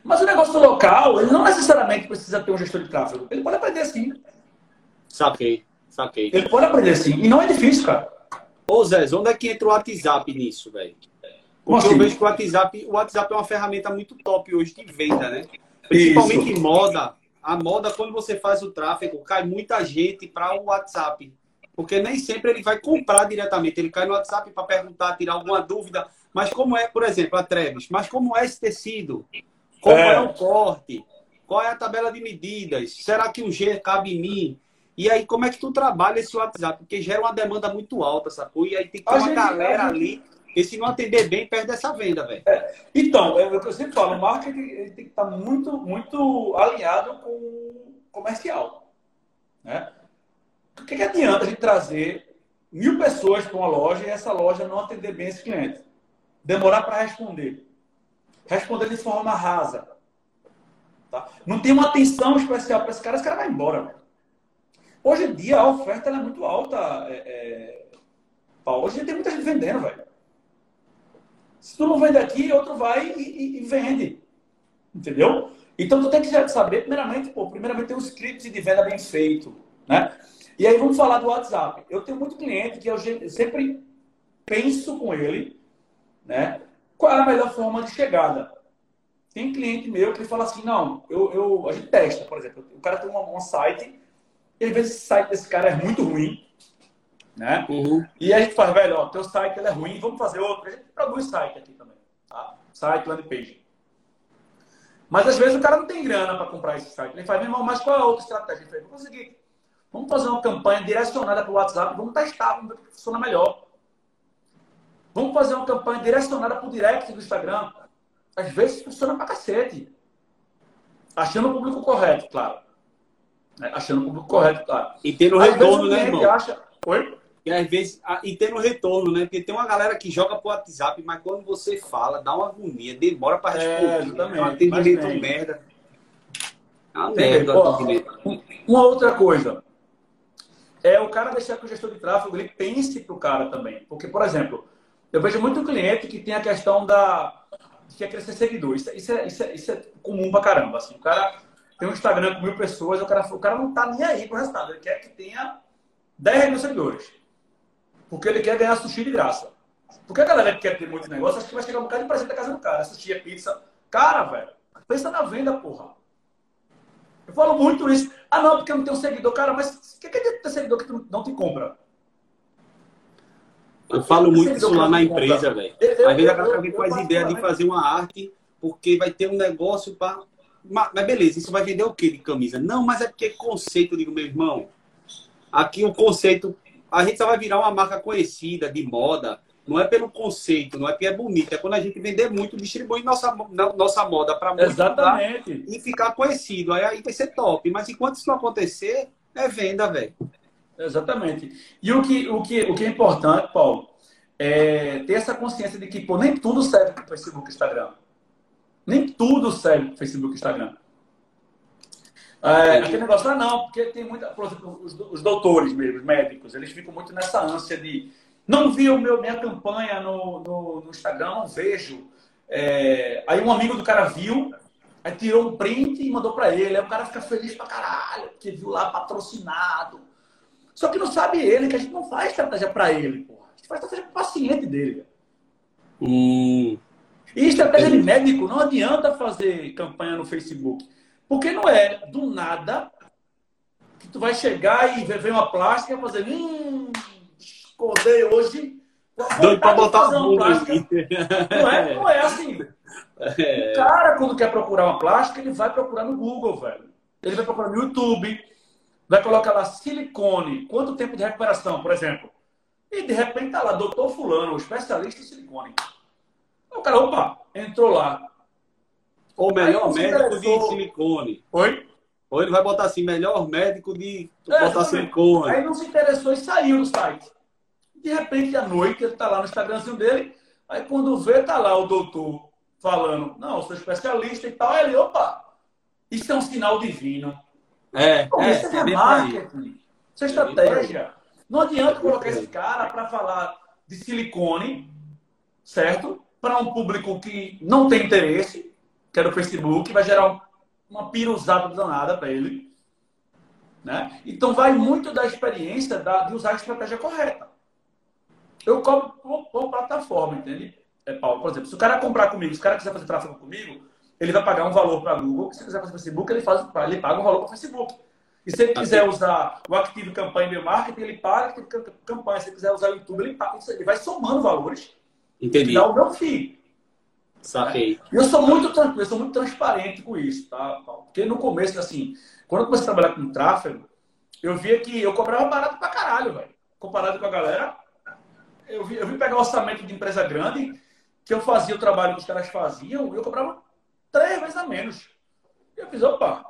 Mas o negócio local, ele não necessariamente precisa ter um gestor de tráfego. Ele pode aprender sim. Saquei, saquei. Ele pode aprender sim. E não é difícil, cara. Ô Zé, onde é que entra o WhatsApp nisso, velho? Porque assim? eu vejo que o WhatsApp, o WhatsApp é uma ferramenta muito top hoje de venda, né? Principalmente Isso. em moda. A moda, quando você faz o tráfego, cai muita gente para o WhatsApp. Porque nem sempre ele vai comprar diretamente. Ele cai no WhatsApp para perguntar, tirar alguma dúvida. Mas como é, por exemplo, a Treves, mas como é esse tecido? Como é. é o corte? Qual é a tabela de medidas? Será que o G cabe em mim? E aí, como é que tu trabalha esse WhatsApp? Porque gera uma demanda muito alta, sacou? E aí tem que ter a uma gente, galera gente... ali, e se não atender bem, perde essa venda, velho. É, então, é o que eu sempre falo, o marketing tem que estar muito, muito alinhado com o comercial. Né? O que, que adianta a gente trazer mil pessoas para uma loja e essa loja não atender bem esse cliente? Demorar para responder responder de forma rasa. Tá? Não tem uma atenção especial para esse cara, esse cara vai embora. Hoje em dia a oferta é muito alta. É, é... Hoje tem muita gente vendendo, velho. Se tu não vende aqui, outro vai e, e, e vende. Entendeu? Então tu tem que saber, primeiramente, pô, primeiramente um script de venda bem feito. Né? E aí vamos falar do WhatsApp. Eu tenho muito cliente que eu sempre penso com ele, né? Qual é a melhor forma de chegada? Tem cliente meu que fala assim, não, eu, eu, a gente testa, por exemplo. O cara tem um, um site, e às vezes esse site desse cara é muito ruim. Né? Uhum. E a gente faz, velho, ó, teu site ele é ruim, vamos fazer outro. A gente produz site aqui também. Tá? Site, landing page. Mas às vezes o cara não tem grana para comprar esse site. Ele faz, meu irmão, mas qual é a outra estratégia? Ele faz, vamos conseguir. Vamos fazer uma campanha direcionada para o WhatsApp, vamos testar, vamos ver o que funciona melhor. Vamos fazer uma campanha direcionada para o direct do Instagram. Às vezes funciona pra cacete. Achando o público correto, claro. É, achando o público correto, claro. E tendo retorno, né, irmão? Acha... Oi? E às vezes, e tendo retorno, né? Porque tem uma galera que joga pro WhatsApp, mas quando você fala, dá uma agonia, demora para responder. É, exatamente. É um atendimento merda. É uma merda. uma outra coisa. É o cara deixar que o gestor de tráfego ele pense pro cara também. Porque, por exemplo, eu vejo muito cliente que tem a questão da que quer crescer seguidor. Isso, isso, é, isso, é, isso é comum pra caramba. Assim. O cara tem um Instagram com mil pessoas, o cara, o cara não tá nem aí pro resultado. Ele quer que tenha 10 mil seguidores. Porque ele quer ganhar sushi de graça. Porque a galera que quer ter muito negócio, acha que vai chegar um bocado de presente da casa do cara. Sushi é pizza. Cara, velho, pensa na venda, porra. Eu falo muito isso. Ah, não, porque eu não tenho seguidor. Cara, mas o que, que é ter seguidor que tu não te compra? Eu falo muito isso lá na empresa, velho. Às vezes a galera vem com as ideias de fazer uma arte porque vai ter um negócio para. Mas beleza, isso vai vender o que de camisa? Não, mas é porque é conceito, eu digo, meu irmão. Aqui o conceito. A gente só vai virar uma marca conhecida de moda. Não é pelo conceito, não é porque é bonito. É quando a gente vender muito, distribuir nossa, nossa moda para Exatamente. e ficar conhecido. Aí, aí vai ser top. Mas enquanto isso não acontecer, é venda, velho. Exatamente. E o que, o que, o que é importante, Paulo, é ter essa consciência de que pô, nem tudo serve para o Facebook e Instagram. Nem tudo serve para o Facebook e Instagram. É, aquele negócio, ah, não, porque tem muita. Por exemplo, os, os doutores mesmo, os médicos, eles ficam muito nessa ânsia de não vi o meu, minha campanha no, no, no Instagram, não vejo. É, aí um amigo do cara viu, aí tirou um print e mandou para ele. Aí o cara fica feliz pra caralho, porque viu lá patrocinado só que não sabe ele que a gente não faz estratégia para ele, porra. A gente faz estratégia para o paciente dele. Hum. E estratégia de médico não adianta fazer campanha no Facebook. Porque não é do nada que tu vai chegar e ver uma plástica e fazer. Hum, acordei hoje. Doido para botar uma plástica. Não é, não é assim. É. O cara, quando quer procurar uma plástica, ele vai procurar no Google, velho. Ele vai procurar no YouTube vai colocar lá silicone, quanto tempo de recuperação, por exemplo. E de repente tá lá, doutor fulano, especialista em silicone. O cara, opa, entrou lá. Ou melhor médico de silicone. Oi? Ou ele vai botar assim, melhor médico de é, botar silicone. Aí não se interessou e saiu do site. De repente, à noite, ele tá lá no Instagramzinho dele. Aí quando vê, tá lá o doutor falando, não, eu sou especialista e tal. Aí ele, opa, isso é um sinal divino. É, Pô, é, isso é, é marketing. Isso é estratégia. Não adianta colocar esse cara para falar de silicone, certo? Para um público que não tem interesse, que é do Facebook, vai gerar uma piruzada danada para ele. Né? Então vai muito da experiência da, de usar a estratégia correta. Eu cobro por, por plataforma, entende? É, Paulo, por exemplo, se o cara comprar comigo, se o cara quiser fazer tráfego comigo, ele vai pagar um valor para Google. Se quiser fazer Facebook, ele, faz, ele paga um valor para Facebook. E se ele quiser usar o Active Campanha de Marketing, ele paga Active Campanha. Se ele quiser usar o YouTube, ele paga. Ele vai somando valores. Entendi. Dá o meu FII. Saquei. Eu sou muito tranquilo, eu sou muito transparente com isso, tá? Porque no começo, assim, quando eu comecei a trabalhar com tráfego, eu via que eu cobrava barato pra caralho, velho. Comparado com a galera, eu vi, eu vi pegar orçamento de empresa grande, que eu fazia o trabalho que os caras faziam, e eu cobrava três vezes a menos. E eu fiz, opa.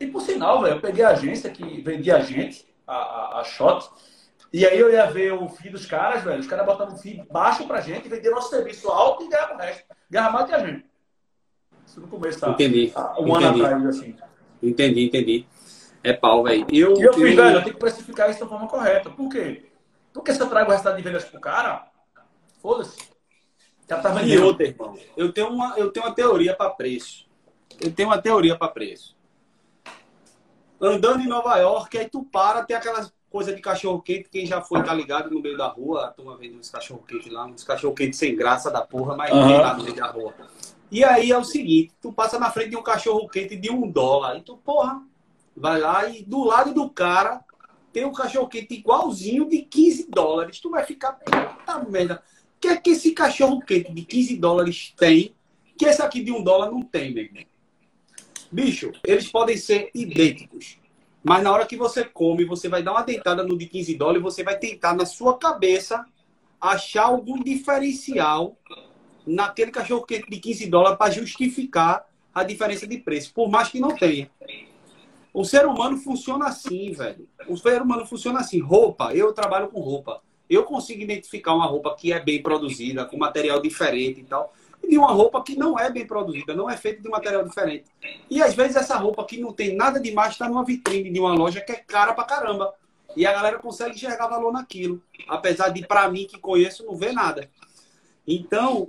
E por sinal, velho, eu peguei a agência que vendia a gente, a, a, a Shot, e aí eu ia ver o FII dos caras, velho. Os caras botavam um FII baixo pra gente, vendiam nosso serviço alto e ganhavam o resto. Ganhava mais que a gente. Isso no começo, tá? Entendi. Um entendi. ano atrás, assim. Entendi, entendi. É pau, velho. Eu, e eu fiz, velho, eu tenho que precificar isso da forma correta. Por quê? Porque se eu trago o resultado de vendas pro cara, foda-se. Já tá e outra, irmão. Eu tenho uma, eu tenho uma teoria para preço. Eu tenho uma teoria para preço. Andando em Nova York, aí tu para, tem aquelas coisa de cachorro quente, quem já foi tá ligado no meio da rua, a turma vendo uns cachorro quente lá, uns cachorro quente sem graça da porra, mas uhum. lá no meio da rua. E aí é o seguinte, tu passa na frente de um cachorro quente de um dólar, e tu, porra, vai lá e do lado do cara tem um cachorro-quente igualzinho de 15 dólares. Tu vai ficar, puta merda. O que é que esse cachorro-quente de 15 dólares tem que esse aqui de um dólar não tem, meu irmão? Bicho, eles podem ser idênticos. Mas na hora que você come, você vai dar uma dentada no de 15 dólares você vai tentar, na sua cabeça, achar algum diferencial naquele cachorro quente de 15 dólares para justificar a diferença de preço, por mais que não tenha. O ser humano funciona assim, velho. O ser humano funciona assim. Roupa, eu trabalho com roupa. Eu consigo identificar uma roupa que é bem produzida, com material diferente e tal, de uma roupa que não é bem produzida, não é feita de material diferente. E às vezes essa roupa que não tem nada demais está numa vitrine de uma loja que é cara pra caramba. E a galera consegue enxergar valor naquilo. Apesar de, para mim, que conheço, não ver nada. Então,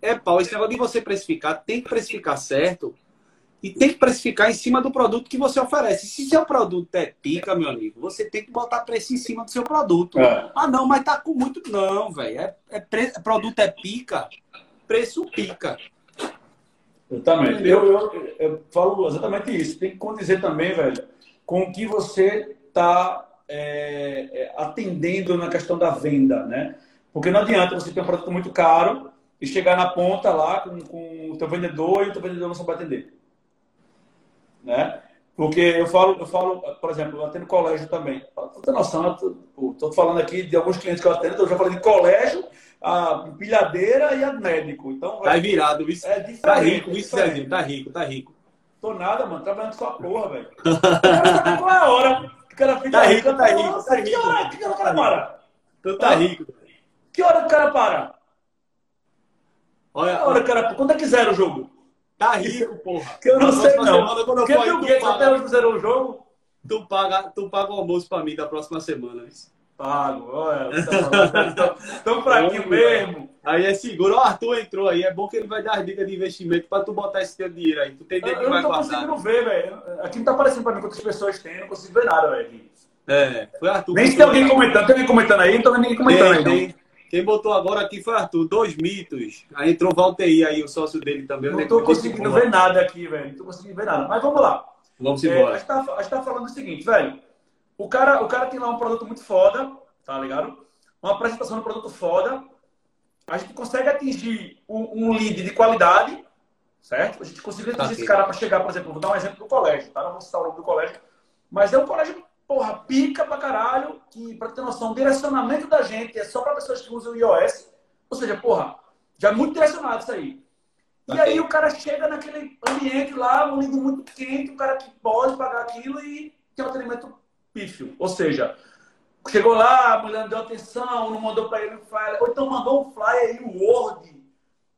é pau. Esse negócio de você precificar, tem que precificar certo e tem que precificar em cima do produto que você oferece. Se seu produto é pica, meu amigo, você tem que botar preço em cima do seu produto. É. Ah, não, mas tá com muito. Não, velho. É, é pre... Produto é pica, preço pica. Exatamente. Eu, eu, eu, falo exatamente isso. Tem que condizer também, velho, com o que você está é, é, atendendo na questão da venda, né? Porque não adianta você ter um produto muito caro e chegar na ponta lá com, com o teu vendedor e o teu vendedor não sabe atender. Né? Porque eu falo, eu falo, por exemplo, eu atendo colégio também. Tu tem noção, estou falando aqui de alguns clientes que eu atendo, eu já falei de colégio, a pilhadeira e a médico. Então, tá virado, isso. É diferente. Tá rico, isso, Zezinho, tá rico, tá rico. Tô nada, mano, trabalhando com sua porra, velho. Qual é a hora? O cara fica tá rico, tá rico, tá rico. Que hora, que o cara para? Tu tá rico. Que hora o cara para? Olha, hora, cara, quando é que zera o jogo? Tá rico, porra. Que eu não sei, não. Semana, quando eu for, Gates até hoje zerou o jogo? Tu paga, tu paga o almoço pra mim da próxima semana. Isso. Pago, olha. Tão fraquinho mesmo. Aí é seguro. O Arthur entrou aí. É bom que ele vai dar as dicas de investimento pra tu botar esse teu dinheiro aí. Tu tem dinheiro que vai guardar. Eu não tô conseguindo ver, velho. Aqui não tá aparecendo pra mim quantas pessoas tem. Eu não consigo ver nada, velho. É, foi Arthur. Nem se tem alguém comentando. Tem alguém comentando aí? Não tô vendo ninguém comentando tem, aí. Quem botou agora aqui foi Arthur. Dois mitos. Aí entrou o Valteir aí, o sócio dele também. Não estou conseguindo ver nada aqui, velho. Não estou conseguindo ver nada. Mas vamos lá. Vamos embora. É, a, gente tá, a gente tá falando o seguinte, velho. O cara, o cara tem lá um produto muito foda, tá ligado? Uma apresentação de produto foda. A gente consegue atingir um, um lead de qualidade, certo? A gente consegue atingir tá esse cara para chegar, por exemplo, vou dar um exemplo do colégio, tá? Não vou citar o nome do colégio. Mas é um colégio porra, pica pra caralho, que, pra ter noção, o direcionamento da gente é só para pessoas que usam o iOS. Ou seja, porra, já é muito direcionado isso aí. E aí o cara chega naquele ambiente lá, um lindo muito quente, o cara que pode pagar aquilo e tem um atendimento pífio. Ou seja, chegou lá, a mulher não deu atenção, não mandou para ele um flyer, ou então mandou um flyer aí, um Word.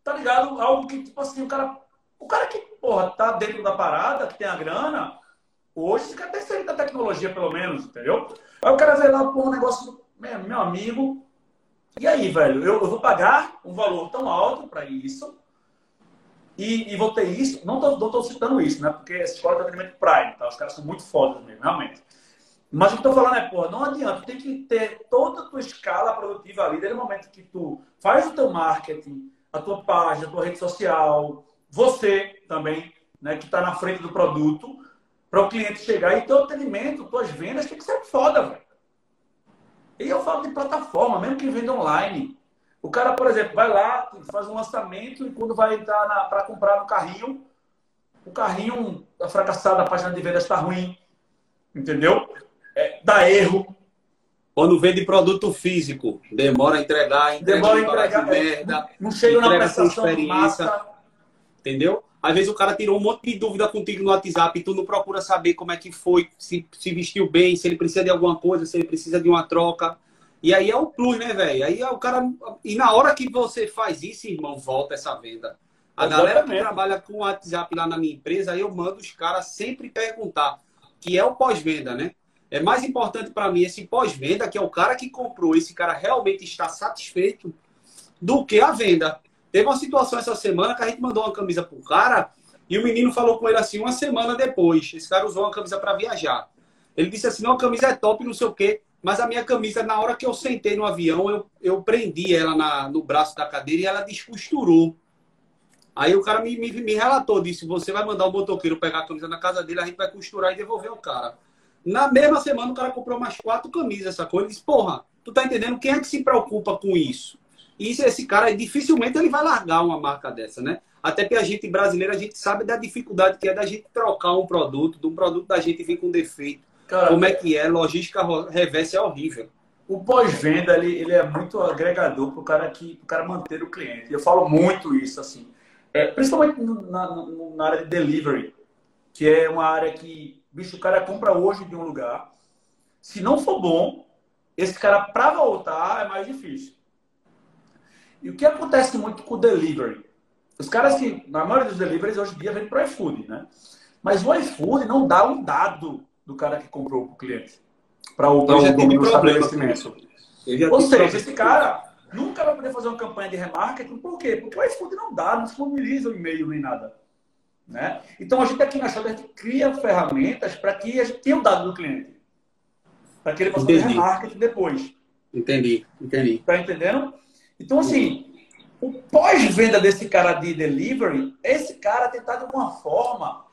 Tá ligado? Algo que, tipo assim, o cara. O cara que, porra, tá dentro da parada, que tem a grana, Hoje quer ter saído da tecnologia, pelo menos, entendeu? Aí o cara vê lá, pô, um negócio, meu, amigo. E aí, velho, eu, eu vou pagar um valor tão alto para isso e, e, vou ter isso. Não tô, não tô citando isso, né? Porque essa escola é atendimento Prime, tá? Os caras são muito fodas mesmo, realmente. Mas o que eu tô falando é, pô, não adianta, tem que ter toda a tua escala produtiva ali, desde o momento que tu faz o teu marketing, a tua página, a tua rede social, você também, né, que está na frente do produto, para o cliente chegar e teu atendimento, tuas vendas tem que ser foda, velho. E eu falo de plataforma, mesmo que venda online. O cara, por exemplo, vai lá, faz um lançamento e quando vai entrar para comprar no carrinho, o carrinho está fracassado, a página de vendas está ruim. Entendeu? É, dá erro. Quando vende produto físico, demora a entregar, entrega demora a entregar, de merda, não chega na prestação massa. Entendeu? Às vezes o cara tirou um monte de dúvida contigo no WhatsApp e tu não procura saber como é que foi, se, se vestiu bem, se ele precisa de alguma coisa, se ele precisa de uma troca. E aí é o plus, né, velho? Aí é o cara. E na hora que você faz isso, irmão, volta essa venda. A Exatamente. galera que trabalha com o WhatsApp lá na minha empresa, eu mando os caras sempre perguntar, que é o pós-venda, né? É mais importante para mim esse pós-venda, que é o cara que comprou, esse cara realmente está satisfeito, do que a venda. Teve uma situação essa semana que a gente mandou uma camisa pro cara e o menino falou com ele assim uma semana depois. Esse cara usou uma camisa para viajar. Ele disse assim: não, a camisa é top, não sei o quê. Mas a minha camisa, na hora que eu sentei no avião, eu, eu prendi ela na, no braço da cadeira e ela descosturou. Aí o cara me, me, me relatou, disse, você vai mandar o motoqueiro pegar a camisa na casa dele, a gente vai costurar e devolver o cara. Na mesma semana o cara comprou mais quatro camisas, essa coisa. Disse, porra, tu tá entendendo? Quem é que se preocupa com isso? E esse cara, dificilmente ele vai largar uma marca dessa, né? Até que a gente brasileiro, a gente sabe da dificuldade que é da gente trocar um produto, de um produto da gente vir com defeito. Cara, Como é que é? Logística reversa é horrível. O pós-venda, ele, ele é muito agregador para o cara, que, cara manter o cliente. Eu falo muito isso, assim. É, principalmente na, na área de delivery, que é uma área que, bicho, o cara compra hoje de um lugar. Se não for bom, esse cara, para voltar, é mais difícil. E o que acontece muito com o delivery? Os caras que, na maioria dos deliveries, hoje em dia, vem para o iFood, né? Mas o iFood não dá um dado do cara que comprou para o cliente. Para o, do estabelecimento. Ou seja, esse cara nunca vai poder fazer uma campanha de remarketing. Por quê? Porque o iFood não dá, não disponibiliza o e-mail nem nada. Né? Então, a gente aqui na Shopper cria ferramentas para que a gente tenha o dado do cliente. Para que ele possa fazer remarketing depois. Entendi, entendi. Tá entendendo? Então, assim, o pós-venda desse cara de delivery, esse cara tentar de uma forma,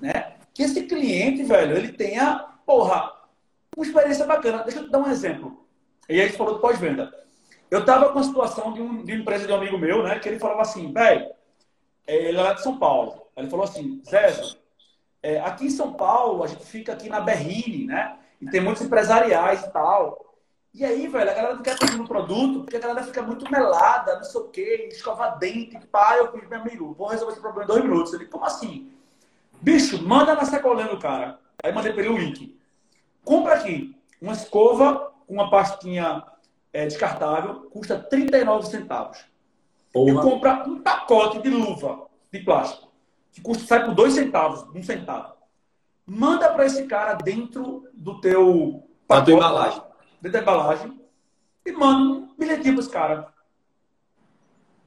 né? Que esse cliente, velho, ele tenha, porra, uma experiência bacana. Deixa eu te dar um exemplo. E aí a gente falou de pós-venda. Eu tava com a situação de, um, de uma empresa de um amigo meu, né? Que ele falava assim, velho, é, ele é lá de São Paulo. Ele falou assim, Zé, é, aqui em São Paulo, a gente fica aqui na Berrine, né? E tem muitos empresariais e tal. E aí, velho, a galera não quer consumir no produto porque a galera fica muito melada, não sei o quê, escova dente, pá. Eu pedi meu amigo, vou resolver esse problema em dois minutos. Ele, como assim? Bicho, manda na sacolinha do cara. Aí mandei pra ele o link. Compra aqui uma escova com uma pastinha é, descartável, custa 39 centavos. Porra. E compra um pacote de luva de plástico, que custa, sai por dois centavos, um centavo. Manda para esse cara dentro do teu pacote. Da embalagem dentro da embalagem e manda um bilhetinho para os caras.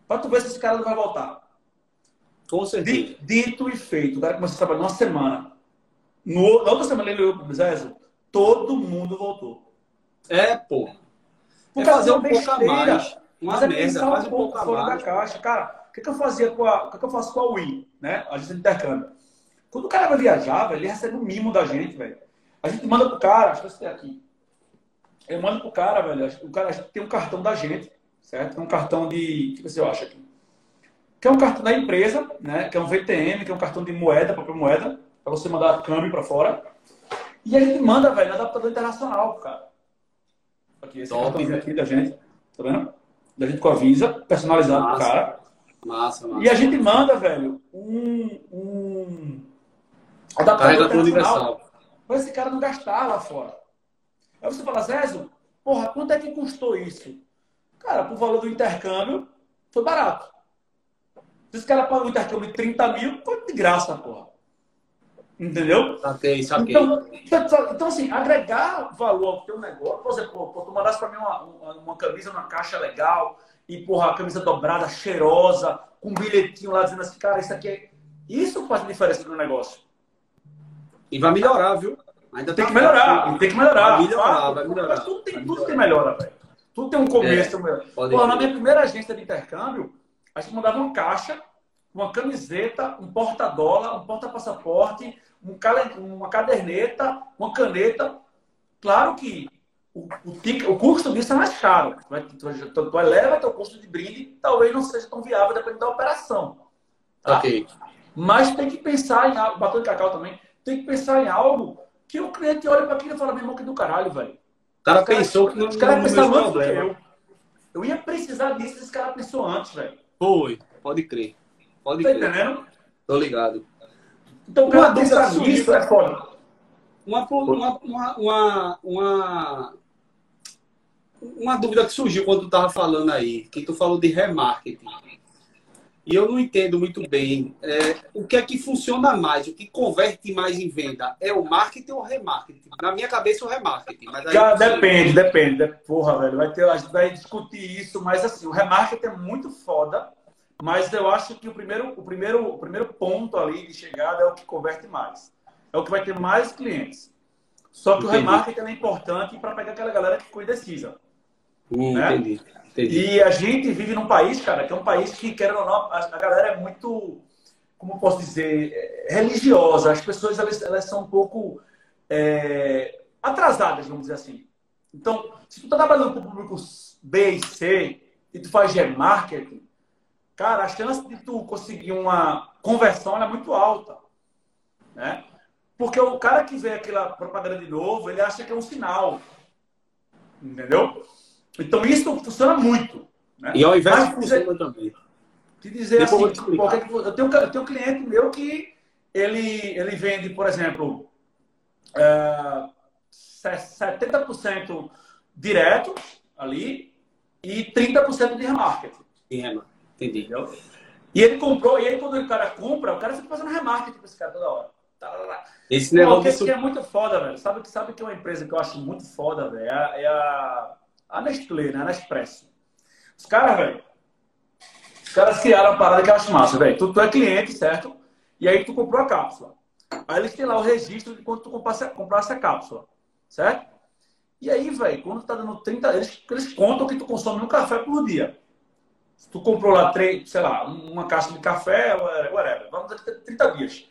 Para tu ver se esse cara não vai voltar. Com certeza. Dito e feito. O cara começou a trabalhar uma semana. No, na outra semana ele olhou para todo mundo voltou. É, pô. Porque é fazer um pouco a mais. Uma mas é merda, faz um pouco, pouco fora mais. da caixa. Cara, que, que eu fazia com a. O que, que eu faço com a Wii, né? A gente intercâmbio. Quando o cara vai viajar, velho, ele recebe um mimo da gente, velho. A gente manda pro cara, acho que você tem aqui. Eu mando pro cara, velho. O cara tem um cartão da gente, certo? Um cartão de. O que você acha aqui? Que é um cartão da empresa, né? Que é um VTM, que é um cartão de moeda, própria moeda, para você mandar câmbio para fora. E a gente manda, velho, no adaptador internacional, cara. Aqui, esse Top, cartão aqui da gente. Tá vendo? Da gente com a Visa, personalizado massa. pro cara. Massa, massa. E a gente manda, velho, um, um adaptador internacional. Para esse cara não gastar lá fora. Aí você fala, Zézio, porra, quanto é que custou isso? Cara, por valor do intercâmbio, foi barato. Se esse cara pagou um intercâmbio de 30 mil, foi de graça, porra. Entendeu? Saquei, saquei. Então, então, então, assim, agregar valor ao teu negócio, por exemplo, pô, tu mandasse pra mim uma, uma, uma, camisa numa caixa legal, e, porra, a camisa dobrada, cheirosa, com um bilhetinho lá dizendo assim, cara, isso aqui é. Isso faz diferença no negócio. E vai melhorar, viu? Ainda tem que melhorar, tem que melhorar. Vai melhorar, vai melhorar. Mas tudo tem, tudo tem melhora, velho. Tudo tem um começo. É, Pô, na minha primeira agência de intercâmbio, a gente mandava uma caixa, uma camiseta, um porta-dólar, um porta-passaporte, um uma caderneta, uma caneta. Claro que o, o, o custo disso é mais caro. Tu, tu, tu eleva teu custo de brinde, talvez não seja tão viável dependendo da operação. Tá? Ok. Mas tem que pensar em algo, batom de cacau também, tem que pensar em algo que o cliente olha para aquilo e fala, meu irmão, que do caralho, velho. O cara pensou que não Os caras pensaram antes do que eu. Eu ia precisar disso, esse cara pensou antes, velho. Foi, pode crer. Pode tá crer. entendendo? Tô ligado. Então o cara pensa nisso, é foda. Uma, uma, uma, uma, uma, dúvida que surgiu quando tu tava falando aí, que tu falou de remarketing e eu não entendo muito bem é, o que é que funciona mais, o que converte mais em venda. É o marketing ou o remarketing? Na minha cabeça, o remarketing. Mas Cara, depende, depende. Porra, velho, vai ter, a gente vai discutir isso, mas assim, o remarketing é muito foda, mas eu acho que o primeiro, o primeiro, o primeiro ponto ali de chegada é o que converte mais. É o que vai ter mais clientes. Só que entendi. o remarketing é importante para pegar aquela galera que ficou indecisa. Hum, né? Entendi. Entendi. E a gente vive num país, cara, que é um país que, querendo ou não, a, galera é muito, como posso dizer, é, religiosa. As pessoas, elas, elas são um pouco é, atrasadas, vamos dizer assim. Então, se tu está trabalhando com públicos B e C e tu faz remarketing, cara, a chance de tu conseguir uma conversão é muito alta. Né? Porque o cara que vê aquela propaganda de novo, ele acha que é um sinal. Entendeu? Então isso funciona muito. Né? E ao invés de funciona também. Te dizer Depois assim, eu, eu, tenho, eu tenho um cliente meu que ele, ele vende, por exemplo, é, 70% direto ali e 30% de remarketing. De remarketing, entendi. Entendeu? E ele comprou, e aí quando o cara compra, o cara fica fazendo remarketing para esse cara toda hora. Esse negócio Pô, que é muito foda, velho. Sabe, sabe que é uma empresa que eu acho muito foda, velho? É, é a, a Nestlé, né? A Nespresso. Os caras, velho. Os caras criaram uma parada que eu acho massa, velho. Tu, tu é cliente, certo? E aí tu comprou a cápsula. Aí eles têm lá o registro de quando tu comprasse, comprasse a cápsula, certo? E aí, velho, quando tá dando 30, eles, eles contam que tu consome um café por dia. Se tu comprou lá, três, sei lá, uma caixa de café, whatever, vamos dizer 30 dias.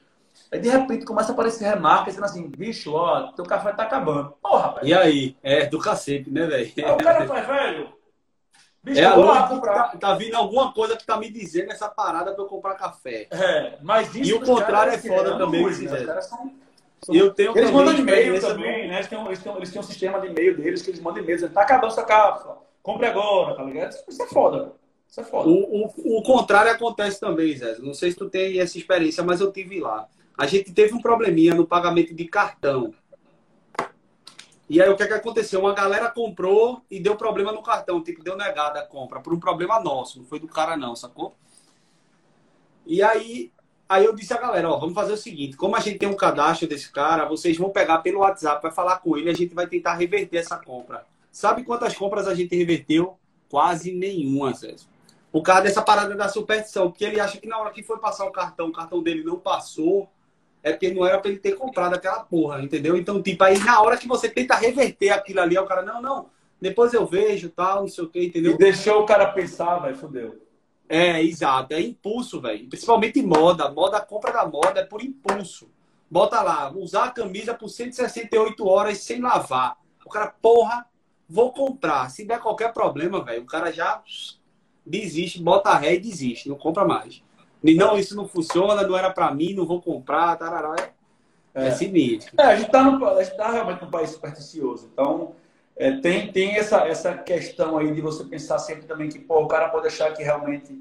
Aí de repente começa a aparecer remarca dizendo assim, bicho, ó, teu café tá acabando. Porra, velho. E aí? É do cacete, né, velho? Aí o cara faz, velho. Bicho, é, eu vou lá comprar. Tá, tá, vindo alguma coisa que tá me dizendo essa parada pra eu comprar café. É, mas isso. E o contrário é foda é também, ruim, né? Os caras são, são... Eu tenho eles mandam e-mail também, né? Eles têm, eles, têm, eles têm um sistema de e-mail deles que eles mandam e-mail dizendo, tá acabando essa cápsula, compre agora, tá ligado? Isso é foda, velho. Isso é foda. O, o, o contrário acontece também, Zé. Não sei se tu tem essa experiência, mas eu tive lá a gente teve um probleminha no pagamento de cartão. E aí o que, é que aconteceu? Uma galera comprou e deu problema no cartão, tipo, deu negada a compra, por um problema nosso, não foi do cara não, sacou? E aí, aí eu disse a galera, ó, vamos fazer o seguinte, como a gente tem um cadastro desse cara, vocês vão pegar pelo WhatsApp, vai falar com ele, a gente vai tentar reverter essa compra. Sabe quantas compras a gente reverteu? Quase nenhuma, César. Por causa dessa parada da superstição, porque ele acha que na hora que foi passar o cartão, o cartão dele não passou, é porque não era para ele ter comprado aquela porra, entendeu? Então, tipo, aí na hora que você tenta reverter aquilo ali, o cara, não, não, depois eu vejo, tal, não sei o que, entendeu? E deixou o cara pensar, velho, fodeu. É, exato, é impulso, velho. Principalmente moda. Moda, a compra da moda é por impulso. Bota lá, usar a camisa por 168 horas sem lavar. O cara, porra, vou comprar. Se der qualquer problema, velho, o cara já desiste, bota ré e desiste, não compra mais. E não, isso não funciona, não era para mim, não vou comprar, tarará. É, é sinistro. É, a gente está tá realmente num país supersticioso. Então, é, tem, tem essa, essa questão aí de você pensar sempre também que pô, o cara pode achar que realmente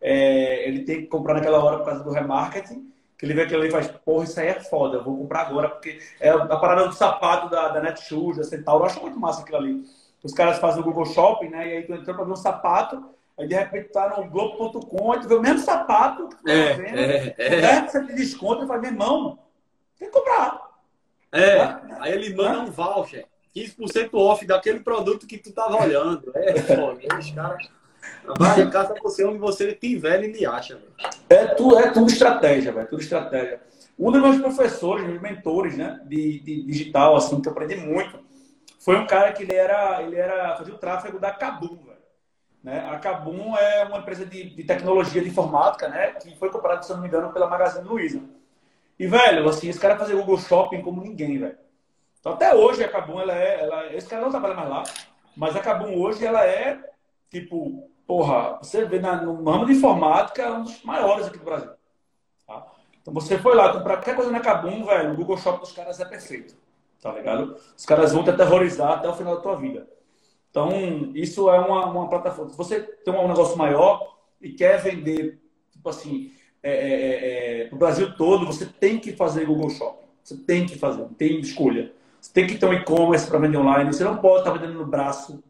é, ele tem que comprar naquela hora por causa do remarketing, que ele vê aquilo ali e faz, porra, isso aí é foda, eu vou comprar agora, porque é a parada do sapato da, da Netshoes, da Centauro, eu acho muito massa aquilo ali. Os caras fazem o Google Shopping, né? E aí tu entrou para ver um sapato, Aí de repente tá no Globo.com, aí tu vê o mesmo sapato que é, vendo, é, é. você te desconto e fala, meu irmão, tem que comprar. É, aí ele manda um voucher, 15% off daquele produto que tu tava olhando. É, foda, os caras. Vai casa você onde você tiver, ele acha. É, tu, é tudo estratégia, velho. Tudo estratégia. Um dos meus professores, meus mentores, né, de, de, digital, assim, que eu aprendi muito, foi um cara que ele era, ele era, fazia o tráfego da Kabum, velho. Né? A Kabum é uma empresa de, de, tecnologia de informática, né? Que foi comprada, se não me engano, pela Magazine Luiza. E, velho, assim, esse cara fazia Google Shopping como ninguém, velho. Então, até hoje, a Kabum, ela é... Ela, esse cara não trabalha mais lá, mas a Kabum hoje, ela é, tipo, porra, você vê na, no ramo de informática, é um dos maiores aqui do Brasil. Tá? Então, você foi lá comprar qualquer coisa na Kabum, velho, o Google Shopping dos caras é perfeito. Tá ligado? Os caras vão te aterrorizar até o final da tua vida. Então, isso é uma, uma plataforma. Se você tem um negócio maior e quer vender, tipo assim, é, é, é, é para o Brasil todo, você tem que fazer Google Shopping. Você tem que fazer, tem escolha. Você tem que ter um e-commerce para vender online. Você não pode estar vendendo no braço.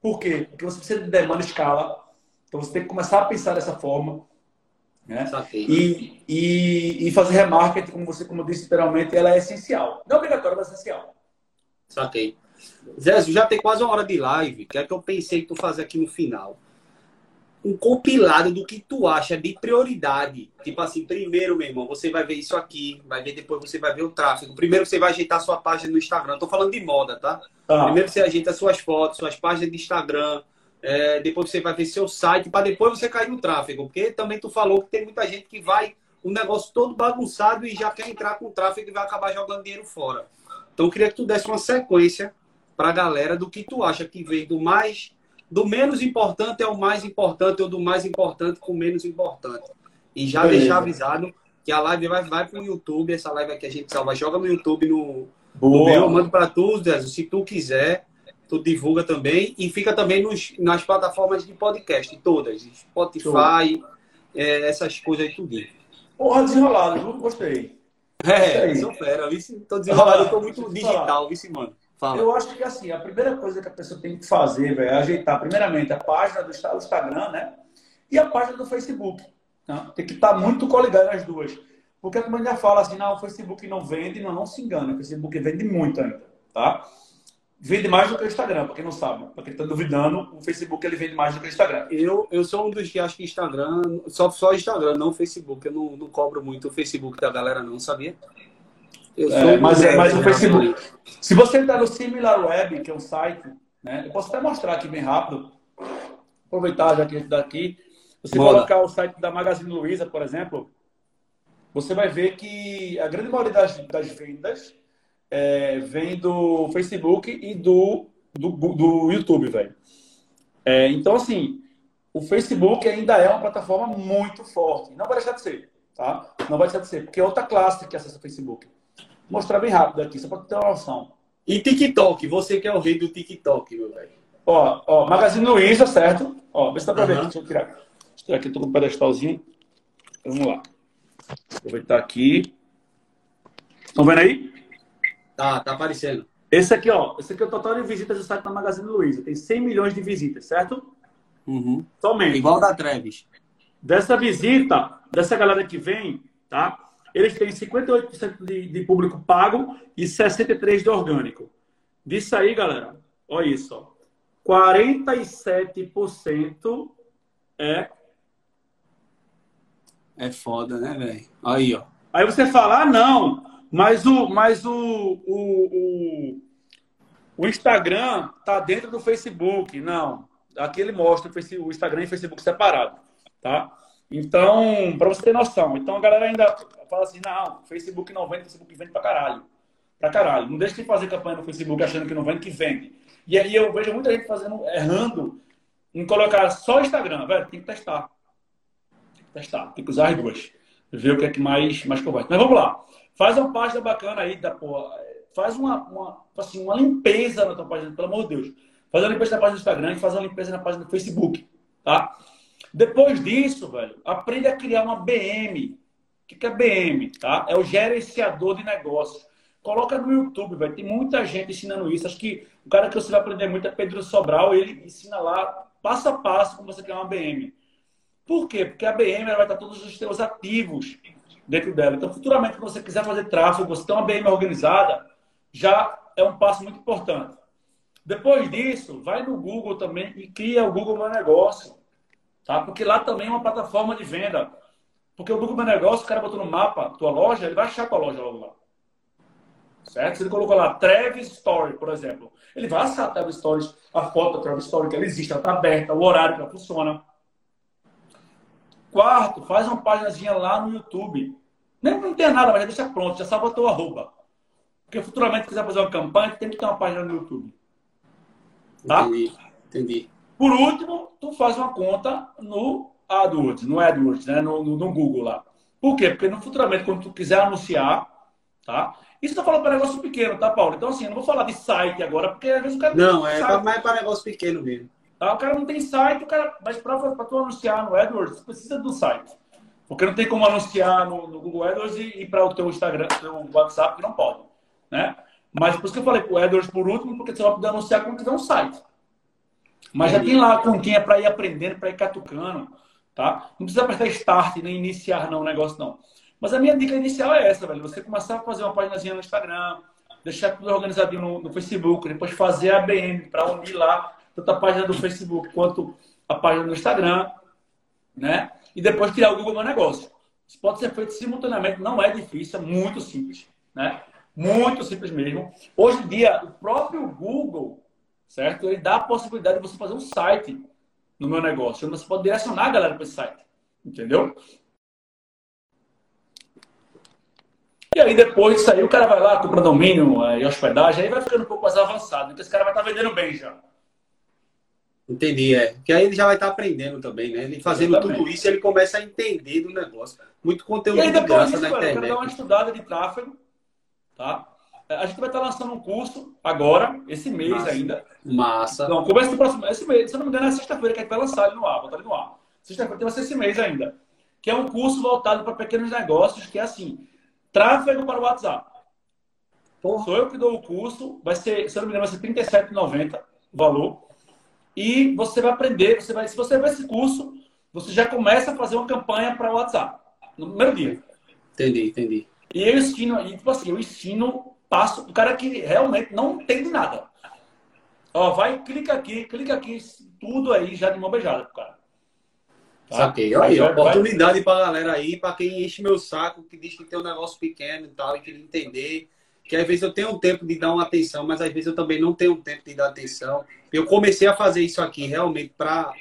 Por quê? Porque você precisa de demanda escala. Então, você tem que começar a pensar dessa forma. Né? E, e, e, fazer remarketing, como você como disse literalmente, ela é essencial. Não é obrigatório, mas é essencial. Saquei. Zé, já tem quase uma hora de live. que é que eu pensei tu fazer aqui no final? Um compilado do que tu acha de prioridade. Tipo assim, primeiro, meu irmão, você vai ver isso aqui, vai ver depois você vai ver o tráfego. Primeiro você vai ajeitar sua página no Instagram. Tô falando de moda, tá? Ah. Primeiro você ajeita suas fotos, suas páginas de Instagram. É, depois você vai ver seu site, para depois você cair no tráfego. Porque também tu falou que tem muita gente que vai um negócio todo bagunçado e já quer entrar com o tráfego e vai acabar jogando dinheiro fora. Então eu queria que tu desse uma sequência para a galera do que tu acha que vem do mais, do menos importante ao mais importante ou do mais importante com menos importante. E já Beleza. deixar avisado que a live vai, vai para o YouTube, essa live aqui a gente salva, joga no YouTube no, Boa. no meu, eu mando para tu, Zé, se tu quiser, tu divulga também e fica também nos, nas plataformas de podcast, todas, Spotify, é, essas coisas aí tudo. Porra, desenrolado? Gostei. É, sou fera, tô desenrolado, tô muito digital, vice, mano. Fala. Eu acho que assim, a primeira coisa que a pessoa tem que fazer, velho, é ajeitar primeiramente a página do Instagram, né? E a página do Facebook. Tá? Tem que estar tá muito coligado as duas. Porque a gente já fala assim, não, o Facebook não vende, não, não se engana, o Facebook vende muito ainda, tá? Vende mais do que o Instagram, para quem não sabe. Para quem está duvidando, o Facebook ele vende mais do que o Instagram. Eu, eu sou um dos que acho que Instagram, só, só Instagram, não Facebook. Eu não, não cobro muito o Facebook da galera, não, sabia? É, mas, é, mas o Facebook. Se você entrar no SimilarWeb, que é um site, né? Eu posso até mostrar aqui bem rápido. Aproveitar já que a gente está aqui. Você Boa. colocar o site da Magazine Luiza, por exemplo, você vai ver que a grande maioria das, das vendas é, vem do Facebook e do, do, do YouTube, velho. É, então, assim, o Facebook ainda é uma plataforma muito forte. Não vai deixar de ser, tá? Não vai deixar de ser, porque é outra classe que acessa o Facebook. Mostrar bem rápido aqui, só para ter uma noção. E TikTok, você que é o rei do TikTok, meu velho. Ó, ó, Magazine Luiza, certo? Ó, vê se dá para ver. Deixa eu tirar. Deixa eu tirar aqui, tô com um pedestalzinho. Vamos lá. Aproveitar aqui. Estão vendo aí? Tá, tá aparecendo. Esse aqui, ó. Esse aqui é o total de visitas do site da Magazine Luiza. Tem 100 milhões de visitas, certo? Uhum. Somente. Igual da Treves. Dessa visita, dessa galera que vem, tá? Eles têm 58% de, de público pago e 63% de orgânico. Disso aí, galera, olha isso, ó. 47% é é foda, né, velho? Aí, ó. Aí você fala, ah, não, mas o, mas o, o, o, o Instagram tá dentro do Facebook. Não, aqui ele mostra o Instagram e o Facebook separado, tá? Então, para você ter noção. Então, a galera ainda fala assim, não, Facebook não vende, Facebook vende pra caralho. Pra caralho. Não deixe de fazer campanha no Facebook achando que não vende, que vende. E aí eu vejo muita gente fazendo, errando em colocar só Instagram. Velho, tem que testar testar. Tem que usar as duas. Ver o que é que mais, mais converte. Mas vamos lá. Faz uma página bacana aí da porra. Faz uma, uma, assim, uma limpeza na tua página, pelo amor de Deus. Faz uma limpeza na página do Instagram e faz uma limpeza na página do Facebook. Tá? Depois disso, velho, aprende a criar uma BM. O que é BM? Tá? É o gerenciador de negócios. Coloca no YouTube, velho. Tem muita gente ensinando isso. Acho que o cara que você vai aprender muito é Pedro Sobral. Ele ensina lá, passo a passo, como você criar uma BM. Por quê? Porque a BM vai estar todos os seus ativos dentro dela. Então, futuramente, quando você quiser fazer tráfego, você tem uma BM organizada, já é um passo muito importante. Depois disso, vai no Google também e cria o Google Meu Negócio. Tá? Porque lá também é uma plataforma de venda. Porque o Google Meu Negócio, o cara botou no mapa tua loja, ele vai achar tua loja logo lá. Certo? Se ele colocou lá Travis Story, por exemplo, ele vai achar a Travis Stories, a foto da Travis Story, que ela existe, ela está aberta, o horário que ela funciona. Quarto, faz uma páginazinha lá no YouTube. Nem não tem nada, mas já deixa pronto, já sabe teu arroba. Porque futuramente quiser fazer uma campanha, tem que ter uma página no YouTube. Tá? Entendi. Entendi. Por último, tu faz uma conta no AdWords, no AdWords, né? No, no, no, Google lá. Por quê? Porque no futuramente, quando tu quiser anunciar, tá? Isso tô falando para negócio pequeno, tá, Paulo? Então, assim, eu não vou falar de site agora, porque às vezes o cara. Não, é mais para negócio pequeno mesmo. Tá? O cara não tem site, o cara, mas para tu anunciar no AdWords, você precisa do site. Porque não tem como anunciar no, no Google AdWords e, e para o teu Instagram, teu WhatsApp, que não pode. Né? Mas por isso que eu falei o AdWords por último, porque você vai poder anunciar quando tiver um site. Mas já tem lá com quem é para ir aprendendo, para ir catucando. Tá? Não precisa apertar start nem iniciar não, o negócio não. Mas a minha dica inicial é essa, velho. Você começar a fazer uma páginazinha no Instagram, deixar tudo organizadinho no, no Facebook, depois fazer a BM para unir lá tanto a página do Facebook quanto a página do Instagram, né? E depois criar o Google Meu Negócio. Isso pode ser feito simultaneamente, não é difícil, é muito simples, né? Muito simples mesmo. Hoje em dia, o próprio Google, certo? Ele dá a possibilidade de você fazer um site no meu negócio. Você pode direcionar a galera para esse site, entendeu? E aí depois disso aí o cara vai lá, compra domínio e hospedagem, aí vai ficando um pouco mais avançado. Então esse cara vai estar tá vendendo bem já. Entendi, é. Que aí ele já vai estar tá aprendendo também, né? Ele fazendo Exatamente. tudo isso, ele começa a entender do negócio. Muito conteúdo e aí, depois de graça disso, na internet. Eu quero dar uma estudada de tráfego, tá? A gente vai estar lançando um curso agora, esse mês Massa. ainda. Massa. Não, começa no próximo, esse mês, se eu não me engano, é sexta-feira que a gente vai lançar ele no ar, botar ele no ar. Sexta-feira vai ser esse mês ainda. Que é um curso voltado para pequenos negócios, que é assim, tráfego para o WhatsApp. Porra. Sou eu que dou o curso, vai ser, se eu não me engano, vai ser R$ 37,90 o valor. E você vai aprender, você vai, se você ver esse curso, você já começa a fazer uma campanha para o WhatsApp no primeiro dia. Entendi, entendi. E eu ensino, e, tipo assim, eu ensino passo o cara que realmente não entende nada. Ó, vai, clica aqui, clica aqui, tudo aí já de mão beijada pro cara. Tá? Saquei. Aí, vai, oportunidade vai... pra galera aí, pra quem enche meu saco, que diz que tem um negócio pequeno e tal, e quer entender. Que às vezes eu tenho um tempo de dar uma atenção, mas às vezes eu também não tenho tempo de dar atenção. Eu comecei a fazer isso aqui realmente para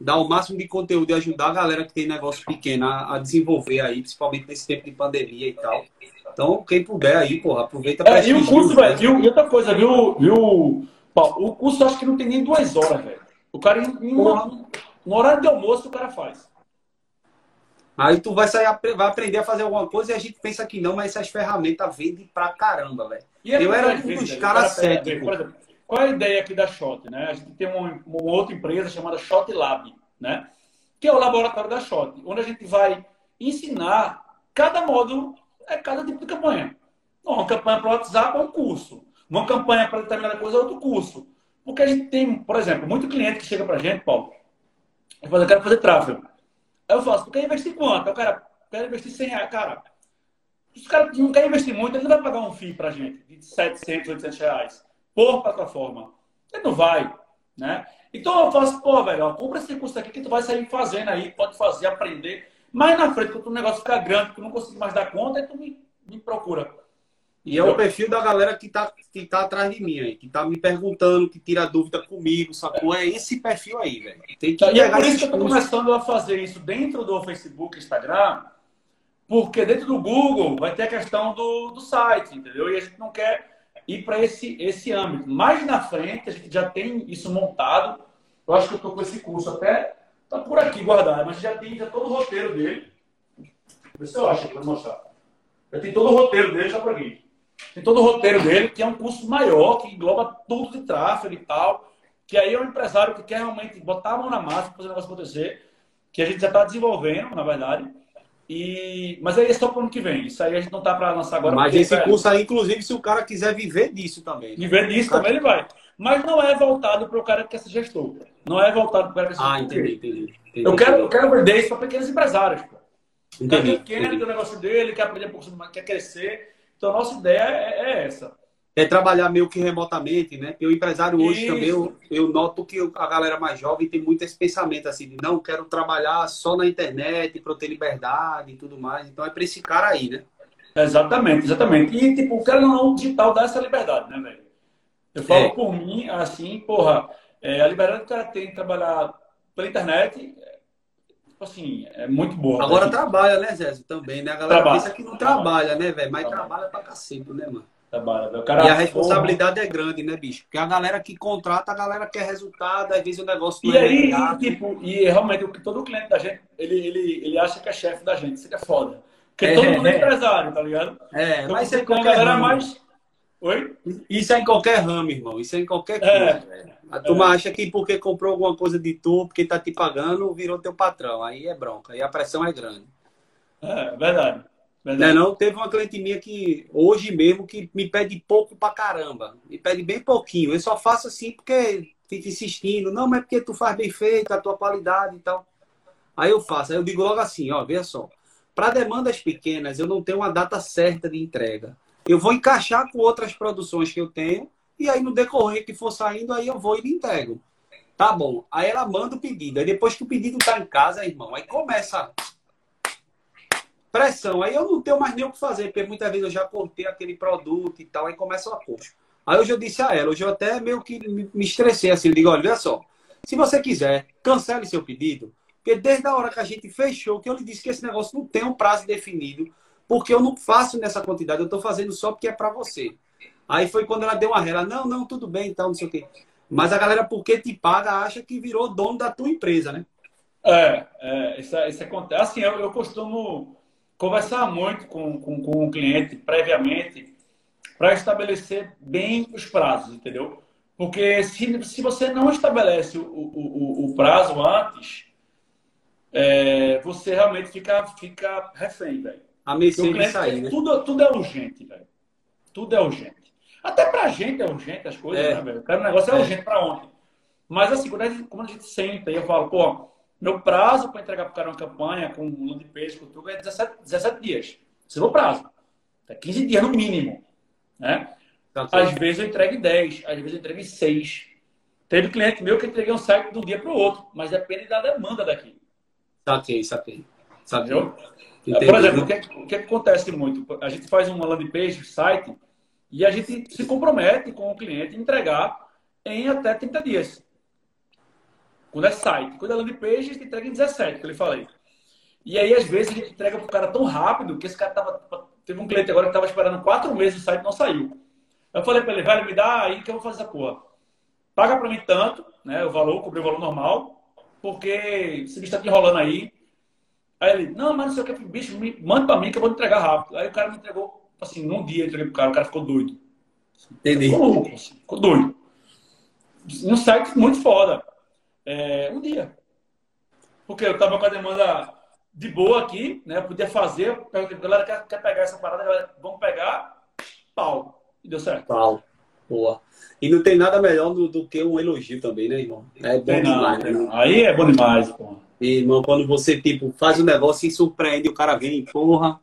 dar o máximo de conteúdo e ajudar a galera que tem negócio pequeno a, a, desenvolver aí, principalmente nesse tempo de pandemia e tal. Então, quem puder aí, porra, aproveita para é, E o curso, velho, e, outra coisa, viu, viu, Paulo, o curso acho que não tem nem duas horas, velho. O cara, em, uma, no horário de almoço, o cara faz. Aí tu vai sair, vai aprender a fazer alguma coisa e a gente pensa que não, mas essas ferramentas vendem pra caramba, velho. É eu era um dos caras céticos. Qual é a ideia aqui da Shot, né? A gente tem uma, uma outra empresa chamada Shot Lab, né? Que é o laboratório da Shot, onde a gente vai ensinar cada módulo, é cada tipo de campanha. Uma campanha para o WhatsApp é um curso. Uma campanha para determinada coisa é outro curso. Porque a gente tem, por exemplo, muito cliente que chega para a gente, Paulo, e fala, eu quero fazer tráfego. Aí eu faço, tu quer investir quanto? Aí o cara, quer investir 100 reais. Cara, se o cara não quer investir muito, ele não vai pagar um FII para a gente de 700, 800 reais por plataforma. Ele não vai, né? Então eu faço, pô, velho, ó, compra esse curso aqui que tu vai sair fazendo aí, pode fazer, aprender. Mas na frente, quando o negócio ficar grande, que tu não consegue mais dar conta, aí tu me, me procura. E é o perfil da galera que tá, que tá atrás de mim aí, que tá me perguntando, que tira dúvida comigo, sacou? É esse perfil aí, velho. Tem que e é por isso que eu tô começando a fazer isso dentro do Facebook, Instagram, porque dentro do Google vai ter a questão do, do site, entendeu? E a gente não quer ir para esse, esse âmbito. Mais na frente, a gente já tem isso montado. Eu acho que eu estou com esse curso até. Tá por aqui guardado, mas já tem já todo o roteiro dele. Vê se eu acho aqui para mostrar. Já tem todo o roteiro dele já por aqui. Tem todo o roteiro dele, que é um curso maior, que engloba tudo de tráfego e tal. Que aí é um empresário que quer realmente botar a mão na massa para fazer o negócio acontecer. Que a gente já está desenvolvendo, na verdade. E... Mas aí é só para o ano que vem. Isso aí a gente não está para lançar agora. Mas esse curso aí, inclusive, se o cara quiser viver disso também. Né? Viver disso também ele vai. Mas não é voltado para o cara que quer ser gestor. Não é voltado para o cara que quer ser Ah, entendi, entendi, entendi. Eu quero, eu quero vender isso para pequenos empresários. Pô. Entendi, o quer o negócio dele, quer aprender um pouco, quer crescer. Então, a nossa ideia é, é essa é trabalhar meio que remotamente, né? Eu empresário hoje Isso. também, eu, eu, noto que a galera mais jovem tem muito esse pensamento assim, de não quero trabalhar só na internet para ter liberdade e tudo mais. Então é para esse cara aí, né? Exatamente, exatamente. E tipo, o cara não, o digital dá essa liberdade, né, velho? Eu falo é. por mim, assim, porra, é, a liberdade que o cara tem de trabalhar pela internet, tipo assim, é muito boa. Agora né? trabalha, né, Zé? Também, né? A galera trabalha. pensa que não trabalha, né, velho? Mas trabalha. trabalha pra cacete, né, mano? Trabalha. Cara, e a responsabilidade porra. é grande, né, bicho? Porque a galera que contrata, a galera quer resultado, às vezes o negócio não e é aí, e, tipo, e realmente todo cliente da gente, ele, ele, ele acha que é chefe da gente, isso que é foda. Porque é, todo mundo é, é empresário, tá ligado? É, então, mas isso é em qualquer galera mais. Oi? Isso é em qualquer ramo, irmão. Isso é em qualquer é. coisa. É, a turma acha que porque comprou alguma coisa de tu, porque tá te pagando, virou teu patrão. Aí é bronca. Aí a pressão é grande. É, verdade. Não, não, teve uma cliente minha que hoje mesmo que me pede pouco pra caramba. Me pede bem pouquinho. Eu só faço assim porque fica insistindo. Não, mas é porque tu faz bem feito, a tua qualidade e tal. Aí eu faço. Aí eu digo logo assim, ó, veja só. Para demandas pequenas, eu não tenho uma data certa de entrega. Eu vou encaixar com outras produções que eu tenho e aí no decorrer que for saindo, aí eu vou e lhe entrego. Tá bom. Aí ela manda o pedido. Aí depois que o pedido tá em casa, irmão, aí começa pressão. Aí eu não tenho mais nem o que fazer, porque muitas vezes eu já cortei aquele produto e tal, aí começa o aposto. Aí hoje eu disse a ela, hoje eu até meio que me estressei assim, eu digo, olha, olha só, se você quiser, cancele seu pedido, porque desde a hora que a gente fechou, que eu lhe disse que esse negócio não tem um prazo definido, porque eu não faço nessa quantidade, eu estou fazendo só porque é para você. Aí foi quando ela deu uma rela, não, não, tudo bem, então, não sei o quê. Mas a galera, porque te paga, acha que virou dono da tua empresa, né? É, é isso, isso acontece. Assim, eu, eu costumo conversar muito com, com, com o cliente previamente para estabelecer bem os prazos, entendeu? Porque se, se você não estabelece o, o, o prazo antes, é, você realmente fica, fica refém, velho. A mercê sair, né? Tudo, tudo é urgente, velho. Tudo é urgente. Até pra gente é urgente as coisas, é. né, velho? O negócio é, é. urgente pra ontem. Mas assim, quando a gente, quando a gente senta e eu falo, pô, meu prazo para entregar pro cara uma campanha com um de peixe, com tudo, é 17, 17 dias. Esse é o prazo. É 15 dias no mínimo. Né? Tá às vezes eu entrego 10, às vezes eu entrego 6. Teve cliente meu que entreguei um site de um dia para o outro, mas depende da demanda daqui. Saquei, saquei. Saquei. Entendi. Por exemplo, o que, o que acontece muito? A gente faz uma landing page, site, e a gente se compromete com o cliente entregar em até 30 dias. Quando é site. Quando é landing page, a gente entrega em 17, que eu lhe falei. E aí, às vezes, a gente entrega para o cara tão rápido que esse cara tava. Teve um cliente agora que estava esperando quatro meses o site não saiu. Eu falei para ele, velho, me dá aí que eu vou fazer essa porra. Paga para mim tanto, né? O valor, cobrir o valor normal, porque esse bicho está te enrolando aí. Aí ele, não, mas não sei o que, bicho, me, manda para mim que eu vou entregar rápido. Aí o cara me entregou, assim, num dia eu entreguei pro cara, o cara ficou doido. Entendi. Ficou louco, assim, ficou doido. Um site muito foda. É, um dia. Porque eu tava com a demanda de boa aqui, né? Eu podia fazer, perguntei, galera, quer, quer pegar essa parada? Galera, vamos pegar, pau. E deu certo. Pau. Boa. E não tem nada melhor do, do que um elogio também, né, irmão? É bom demais, né? Aí é bom demais, pô. E, irmão, quando você, tipo, faz um negócio e surpreende, o cara vem, porra.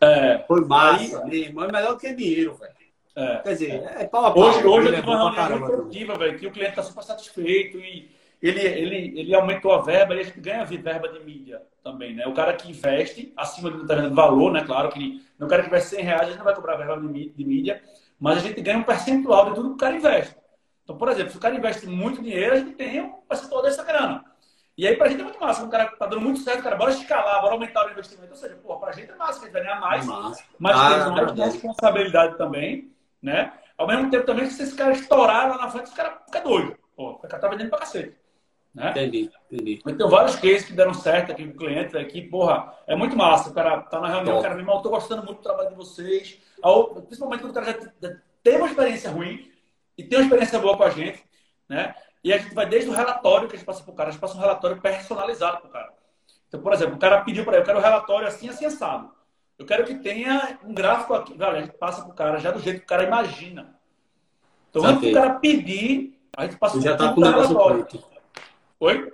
É. Foi massa. Aí, irmão, é melhor do que dinheiro, velho. É. Quer dizer, é pau a pau. Hoje, hoje eu tive uma reunião produtiva, velho, que o cliente está super satisfeito e ele, ele, ele aumentou a verba e a gente ganha verba de mídia também, né? O cara que investe acima do valor, né? Claro que no cara que investe 100 reais, a gente não vai cobrar verba de mídia, mas a gente ganha um percentual de tudo que o cara investe. Então, por exemplo, se o cara investe muito dinheiro, a gente tem um percentual dessa grana. E aí, pra gente é muito massa. O cara tá dando muito certo, cara, bora escalar, bora aumentar o investimento. Ou seja, pô, pra gente é massa, a gente vai ganhar mais, massa. mas ah, tem mais é responsabilidade também, né? Ao mesmo tempo também, se esse cara estourar lá na frente, esse cara fica doido. Pô, o cara tá vendendo pra cacete. Né? Entendi, entendi. Então, vários cases que deram certo aqui com o cliente aqui, porra, é muito massa. O cara tá na reunião, o cara me mal, tô gostando muito do trabalho de vocês. Principalmente quando o cara já tem uma experiência ruim e tem uma experiência boa com a gente, né? E a gente vai desde o relatório que a gente passa pro cara, a gente passa um relatório personalizado pro cara. Então, por exemplo, o cara pediu para eu quero um relatório assim, assim, assado. Eu quero que tenha um gráfico aqui. Velho, a gente passa pro cara já do jeito que o cara imagina. Então, antes do cara pedir, a gente passa já tá com o negócio pronto. Oi?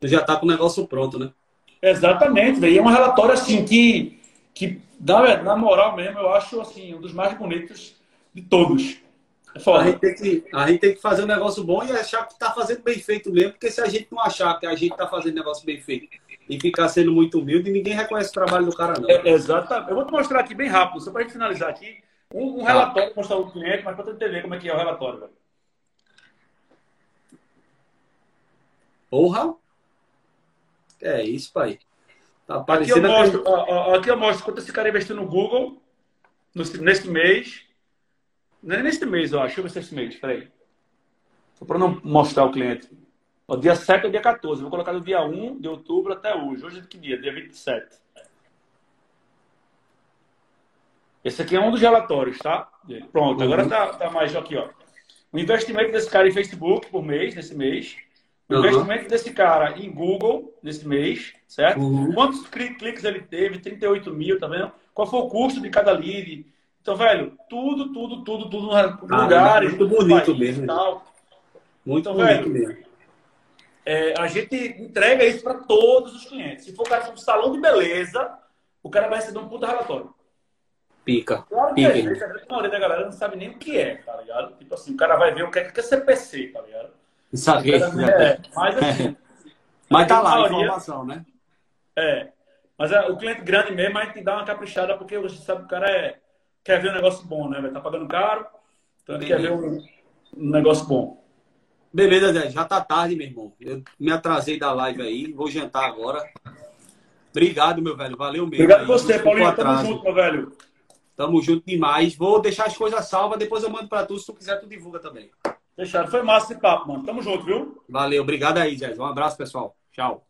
Você já tá com o negócio pronto, né? Exatamente, velho. É um relatório assim que, que na, na moral mesmo, eu acho assim, um dos mais bonitos de todos. É foda. A gente, tem que, a gente tem que fazer um negócio bom e achar que tá fazendo bem feito mesmo, porque se a gente não achar que a gente tá fazendo negócio bem feito e ficar sendo muito humilde, ninguém reconhece o trabalho do cara, não. É, exatamente. Eu vou te mostrar aqui bem rápido, só pra gente finalizar aqui, um, um relatório para mostrar o cliente, mas para entender como é que é o relatório, velho. Porra! É isso, pai. Tá aqui, eu mostro, aqui eu mostro quanto esse cara investiu no Google nesse mês. Não é nesse mês, eu acho. Deixa eu ver se é esse mês. Peraí. Só para não mostrar o cliente. O dia 7 é o dia 14. vou colocar do dia 1 de outubro até hoje. Hoje é que dia? Dia 27. Esse aqui é um dos relatórios, tá? Pronto, agora uhum. tá, tá mais aqui, ó. O investimento desse cara em Facebook por mês, nesse mês. O uhum. investimento desse cara em Google nesse mês, certo? Uhum. Quantos cliques ele teve? 38 mil, tá vendo? Qual foi o custo de cada lead? Então, velho, tudo, tudo, tudo, tudo no ah, lugar. Muito bonito mesmo. Muito então, bonito velho, mesmo. É, a gente entrega isso para todos os clientes. Se for o cara um salão de beleza, o cara vai receber um puta relatório. Pica. Claro que Pica. a gente, a maioria da galera não sabe nem o que é, tá ligado? Tipo assim, o cara vai ver o que é, que é CPC, tá ligado? Saquei. É, mas assim. mas tá lá a informação, né? É. Mas é, o cliente grande mesmo, a gente dá uma caprichada, porque você sabe que o cara é, quer ver um negócio bom, né? Vai tá pagando caro, então ele quer ver um, um, negócio bom. Beleza, Zé. Já tá tarde, meu irmão. Eu me atrasei da live aí, vou jantar agora. Obrigado, meu velho. Valeu mesmo. Obrigado a você, Paulinho. Tamo junto, meu velho. Tamo junto demais. Vou deixar as coisas salvas, depois eu mando pra tu. Se tu quiser, tu divulga também. Fechado. Foi massa esse papo, mano. Tamo junto, viu? Valeu. Obrigado aí, Zé. Um abraço, pessoal. Tchau.